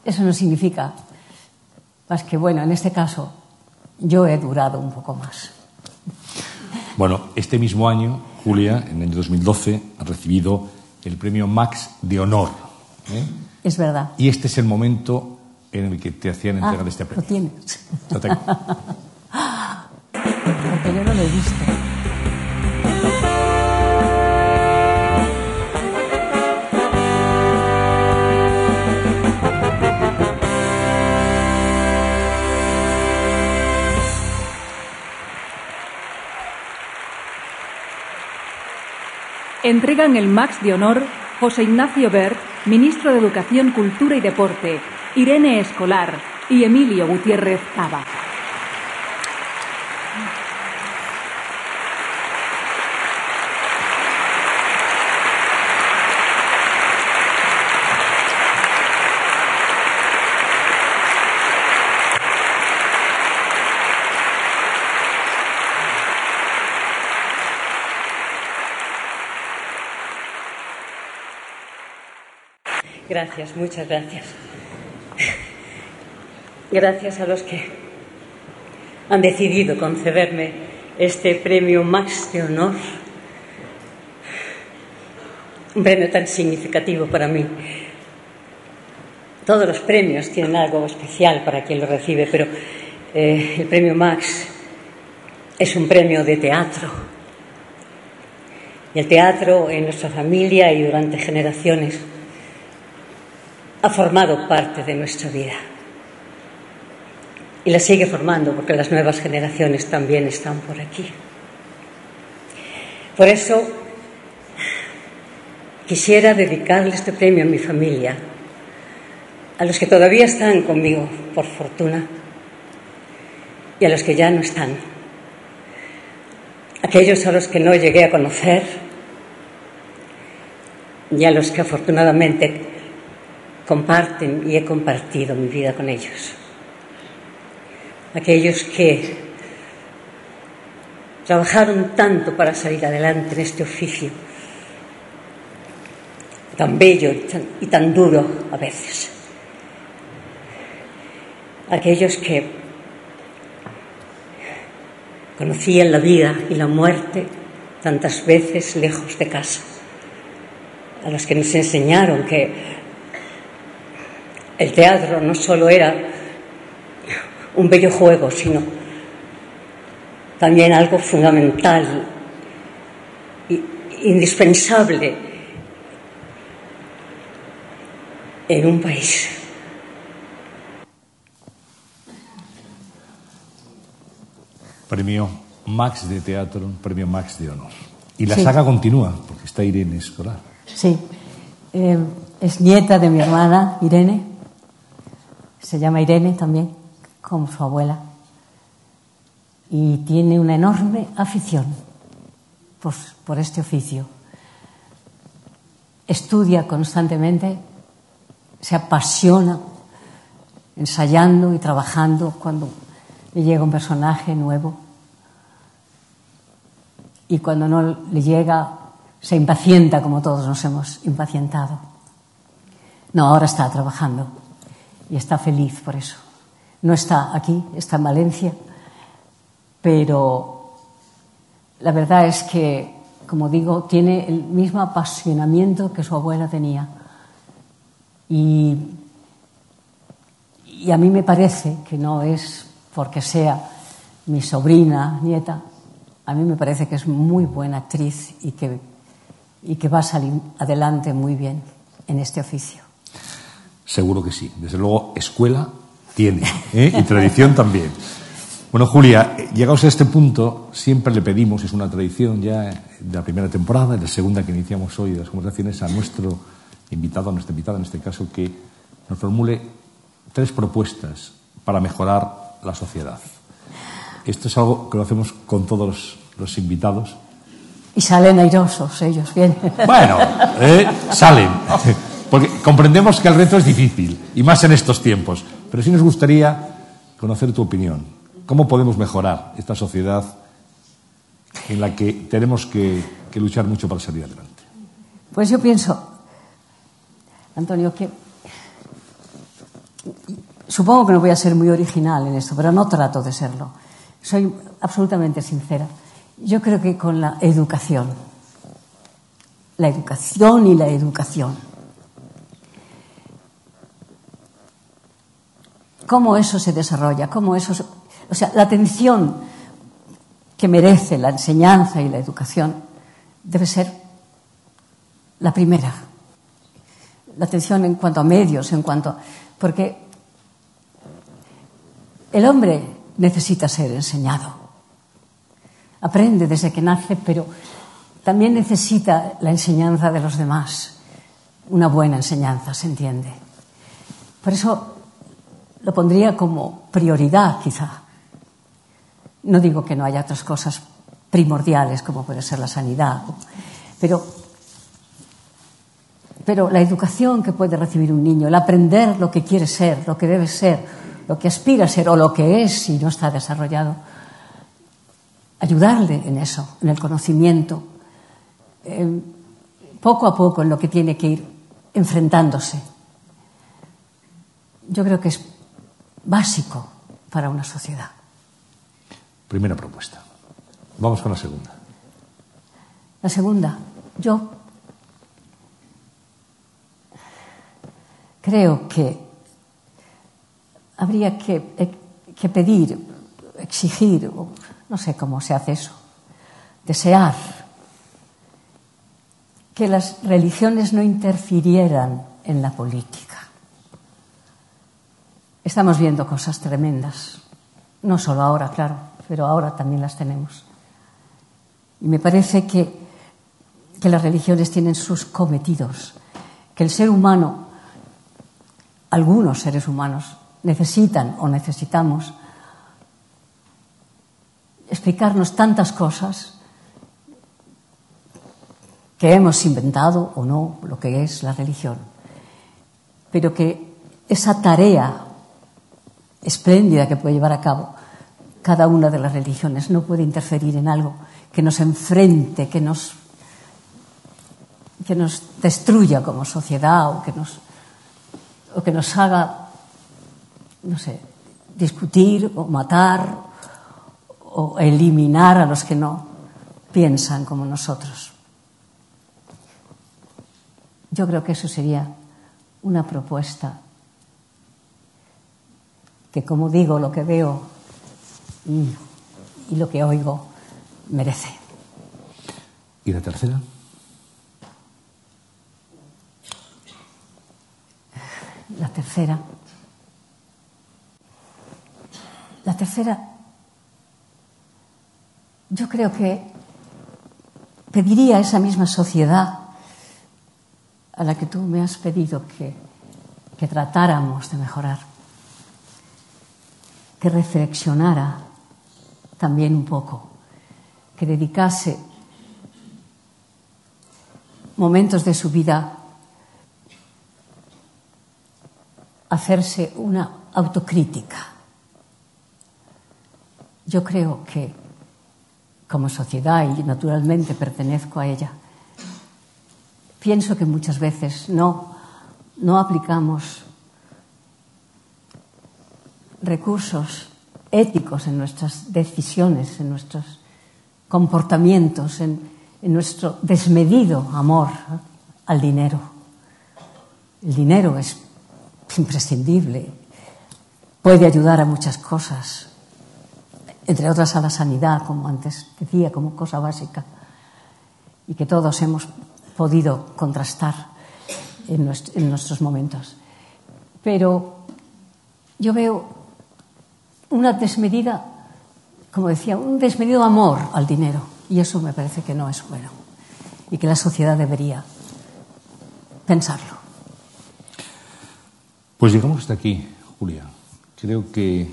eso no significa más que, bueno, en este caso, yo he durado un poco más. Bueno, este mismo año, Julia, en el año 2012, ha recibido el premio Max de Honor. ¿eh? Es verdad. Y este es el momento en el que te hacían Ah, entregar este lo premio. tienes. Lo tengo. Porque yo no he visto. Entregan el Max de Honor José Ignacio Bert, ministro de Educación, Cultura y Deporte, Irene Escolar y Emilio Gutiérrez Cava. Gracias, muchas gracias. Gracias a los que han decidido concederme este premio Max de Honor. Un premio tan significativo para mí. Todos los premios tienen algo especial para quien lo recibe, pero eh, el premio Max es un premio de teatro. Y el teatro en nuestra familia y durante generaciones ha formado parte de nuestra vida. Y la sigue formando porque las nuevas generaciones también están por aquí. Por eso quisiera dedicarle este premio a mi familia, a los que todavía están conmigo, por fortuna, y a los que ya no están. Aquellos a los que no llegué a conocer y a los que afortunadamente comparten y he compartido mi vida con ellos. aquellos que trabajaron tanto para salir adelante en este oficio, tan bello y tan, duro a veces. Aquellos que conocían la vida y la muerte tantas veces lejos de casa, a los que nos enseñaron que el teatro no solo era un bello juego, sino también algo fundamental, indispensable en un país. Premio Max de Teatro, premio Max de Honor. Y la sí. saga continúa, porque está Irene Escolar. Sí, eh, es nieta de mi hermana Irene, se llama Irene también, como su abuela, y tiene una enorme afición por, este oficio. Estudia constantemente, se apasiona ensayando y trabajando cuando le llega un personaje nuevo. Y cuando no le llega, se impacienta como todos nos hemos impacientado. No, ahora está trabajando y está feliz por eso. No está aquí, está en Valencia, pero la verdad es que, como digo, tiene el mismo apasionamiento que su abuela tenía. Y, a mí me parece que no es porque sea mi sobrina, nieta, a mí me parece que es muy buena actriz y que, y que va a salir adelante muy bien en este oficio. Seguro que sí. Desde luego, escuela tiene ¿eh? y tradición también. Bueno, Julia, llegados a este punto, siempre le pedimos, es una tradición ya de la primera temporada, de la segunda que iniciamos hoy de las conversaciones, a nuestro invitado, a nuestra invitada en este caso, que nos formule tres propuestas para mejorar la sociedad. Esto es algo que lo hacemos con todos los, los invitados. Y salen airosos ellos, bien. Bueno, eh, salen. Porque comprendemos que el reto es difícil, y más en estos tiempos. Pero sí nos gustaría conocer tu opinión. ¿Cómo podemos mejorar esta sociedad en la que tenemos que, que luchar mucho para salir adelante? Pues yo pienso, Antonio, que supongo que no voy a ser muy original en esto, pero no trato de serlo. Soy absolutamente sincera. Yo creo que con la educación, la educación y la educación, cómo eso se desarrolla, cómo eso, o sea, la atención que merece la enseñanza y la educación debe ser la primera. La atención en cuanto a medios, en cuanto porque el hombre necesita ser enseñado. Aprende desde que nace, pero también necesita la enseñanza de los demás. Una buena enseñanza, se entiende. Por eso lo pondría como prioridad, quizá. No digo que no haya otras cosas primordiales, como puede ser la sanidad, pero, pero la educación que puede recibir un niño, el aprender lo que quiere ser, lo que debe ser, lo que aspira a ser o lo que es si no está desarrollado, ayudarle en eso, en el conocimiento, eh, poco a poco en lo que tiene que ir enfrentándose. Yo creo que es básico para una sociedad. Primera propuesta. Vamos con la segunda. La segunda, yo creo que habría que, que pedir, exigir, no sé cómo se hace eso, desear que las religiones no interfirieran en la política. Estamos viendo cosas tremendas, no solo ahora, claro, pero ahora también las tenemos. Y me parece que, que las religiones tienen sus cometidos, que el ser humano, algunos seres humanos, necesitan o necesitamos explicarnos tantas cosas que hemos inventado o no lo que es la religión, pero que esa tarea espléndida que puede llevar a cabo cada una de las religiones, no puede interferir en algo que nos enfrente, que nos, que nos destruya como sociedad o que nos, o que nos haga, no sé, discutir o matar o eliminar a los que no piensan como nosotros. Yo creo que eso sería una propuesta que, como digo, lo que veo y, y lo que oigo merece. ¿Y la tercera? La tercera. La tercera, yo creo que pediría a esa misma sociedad a la que tú me has pedido que, que tratáramos de mejorar, que reflexionara también un poco, que dedicase momentos de su vida a hacerse una autocrítica. Yo creo que como sociedad, y naturalmente pertenezco a ella, pienso que muchas veces no, no aplicamos recursos éticos en nuestras decisiones, en nuestros comportamientos, en, nuestro desmedido amor al dinero. El dinero es imprescindible, puede ayudar a muchas cosas, entre otras a la sanidad, como antes decía, como cosa básica, y que todos hemos podido contrastar en nuestros momentos. Pero yo veo una desmedida, como decía, un desmedido amor al dinero, y eso me parece que no es bueno, y que la sociedad debería pensarlo. Pues llegamos hasta aquí, Julia. Creo que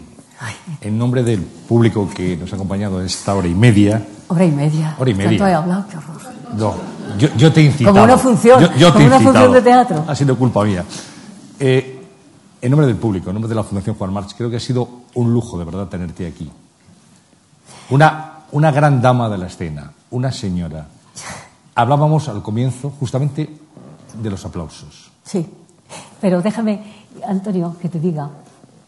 en nombre del público que nos ha acompañado en esta hora y media. Hora y media. Hora y media. Tanto he hablado, qué horror. No, yo, yo te he incitado. Como una función, Yo, yo te como una incitado. función de teatro. Ha sido culpa mía. Eh, en nombre del público, en nombre de la Fundación Juan March, creo que ha sido un lujo de verdad tenerte aquí. Una, una gran dama de la escena, una señora. Hablábamos al comienzo justamente de los aplausos. Sí, pero déjame, Antonio, que te diga,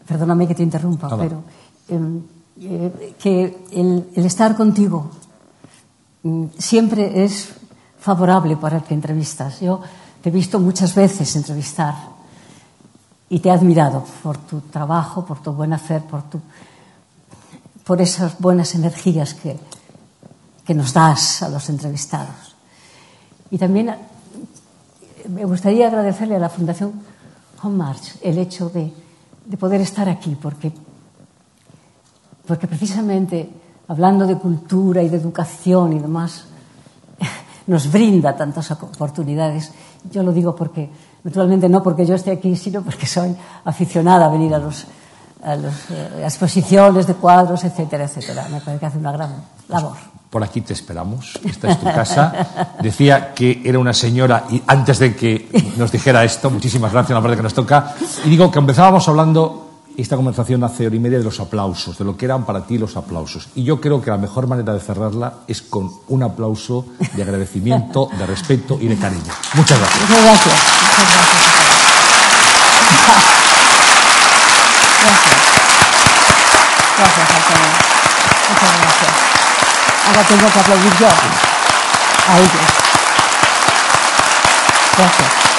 perdóname que te interrumpa, Nada. pero eh, eh, que el, el estar contigo mm, siempre es favorable para el que entrevistas. Yo te he visto muchas veces entrevistar y te he admirado por tu trabajo, por tu buen hacer, por, tu, por esas buenas energías que, que nos das a los entrevistados. Y también eh, me gustaría agradecerle a la Fundación Home March el hecho de, de poder estar aquí, porque, porque precisamente hablando de cultura y de educación y demás, nos brinda tantas oportunidades. Yo lo digo porque, naturalmente no porque yo esté aquí, sino porque soy aficionada a venir a, los, eh, exposiciones de cuadros, etcétera, etcétera. Me parece que hace una gran labor. Por aquí te esperamos. Esta es tu casa. Decía que era una señora y antes de que nos dijera esto, muchísimas gracias, la parte que nos toca. Y digo que empezábamos hablando esta conversación hace hora y media de los aplausos, de lo que eran para ti los aplausos. Y yo creo que la mejor manera de cerrarla es con un aplauso de agradecimiento, de respeto y de cariño. Muchas gracias. Muchas gracias. Muchas gracias. Gracias. Gracias, Antonio. Muchas gracias. Ahora tengo que aplaudir yo a ellos. Gracias. Gracias.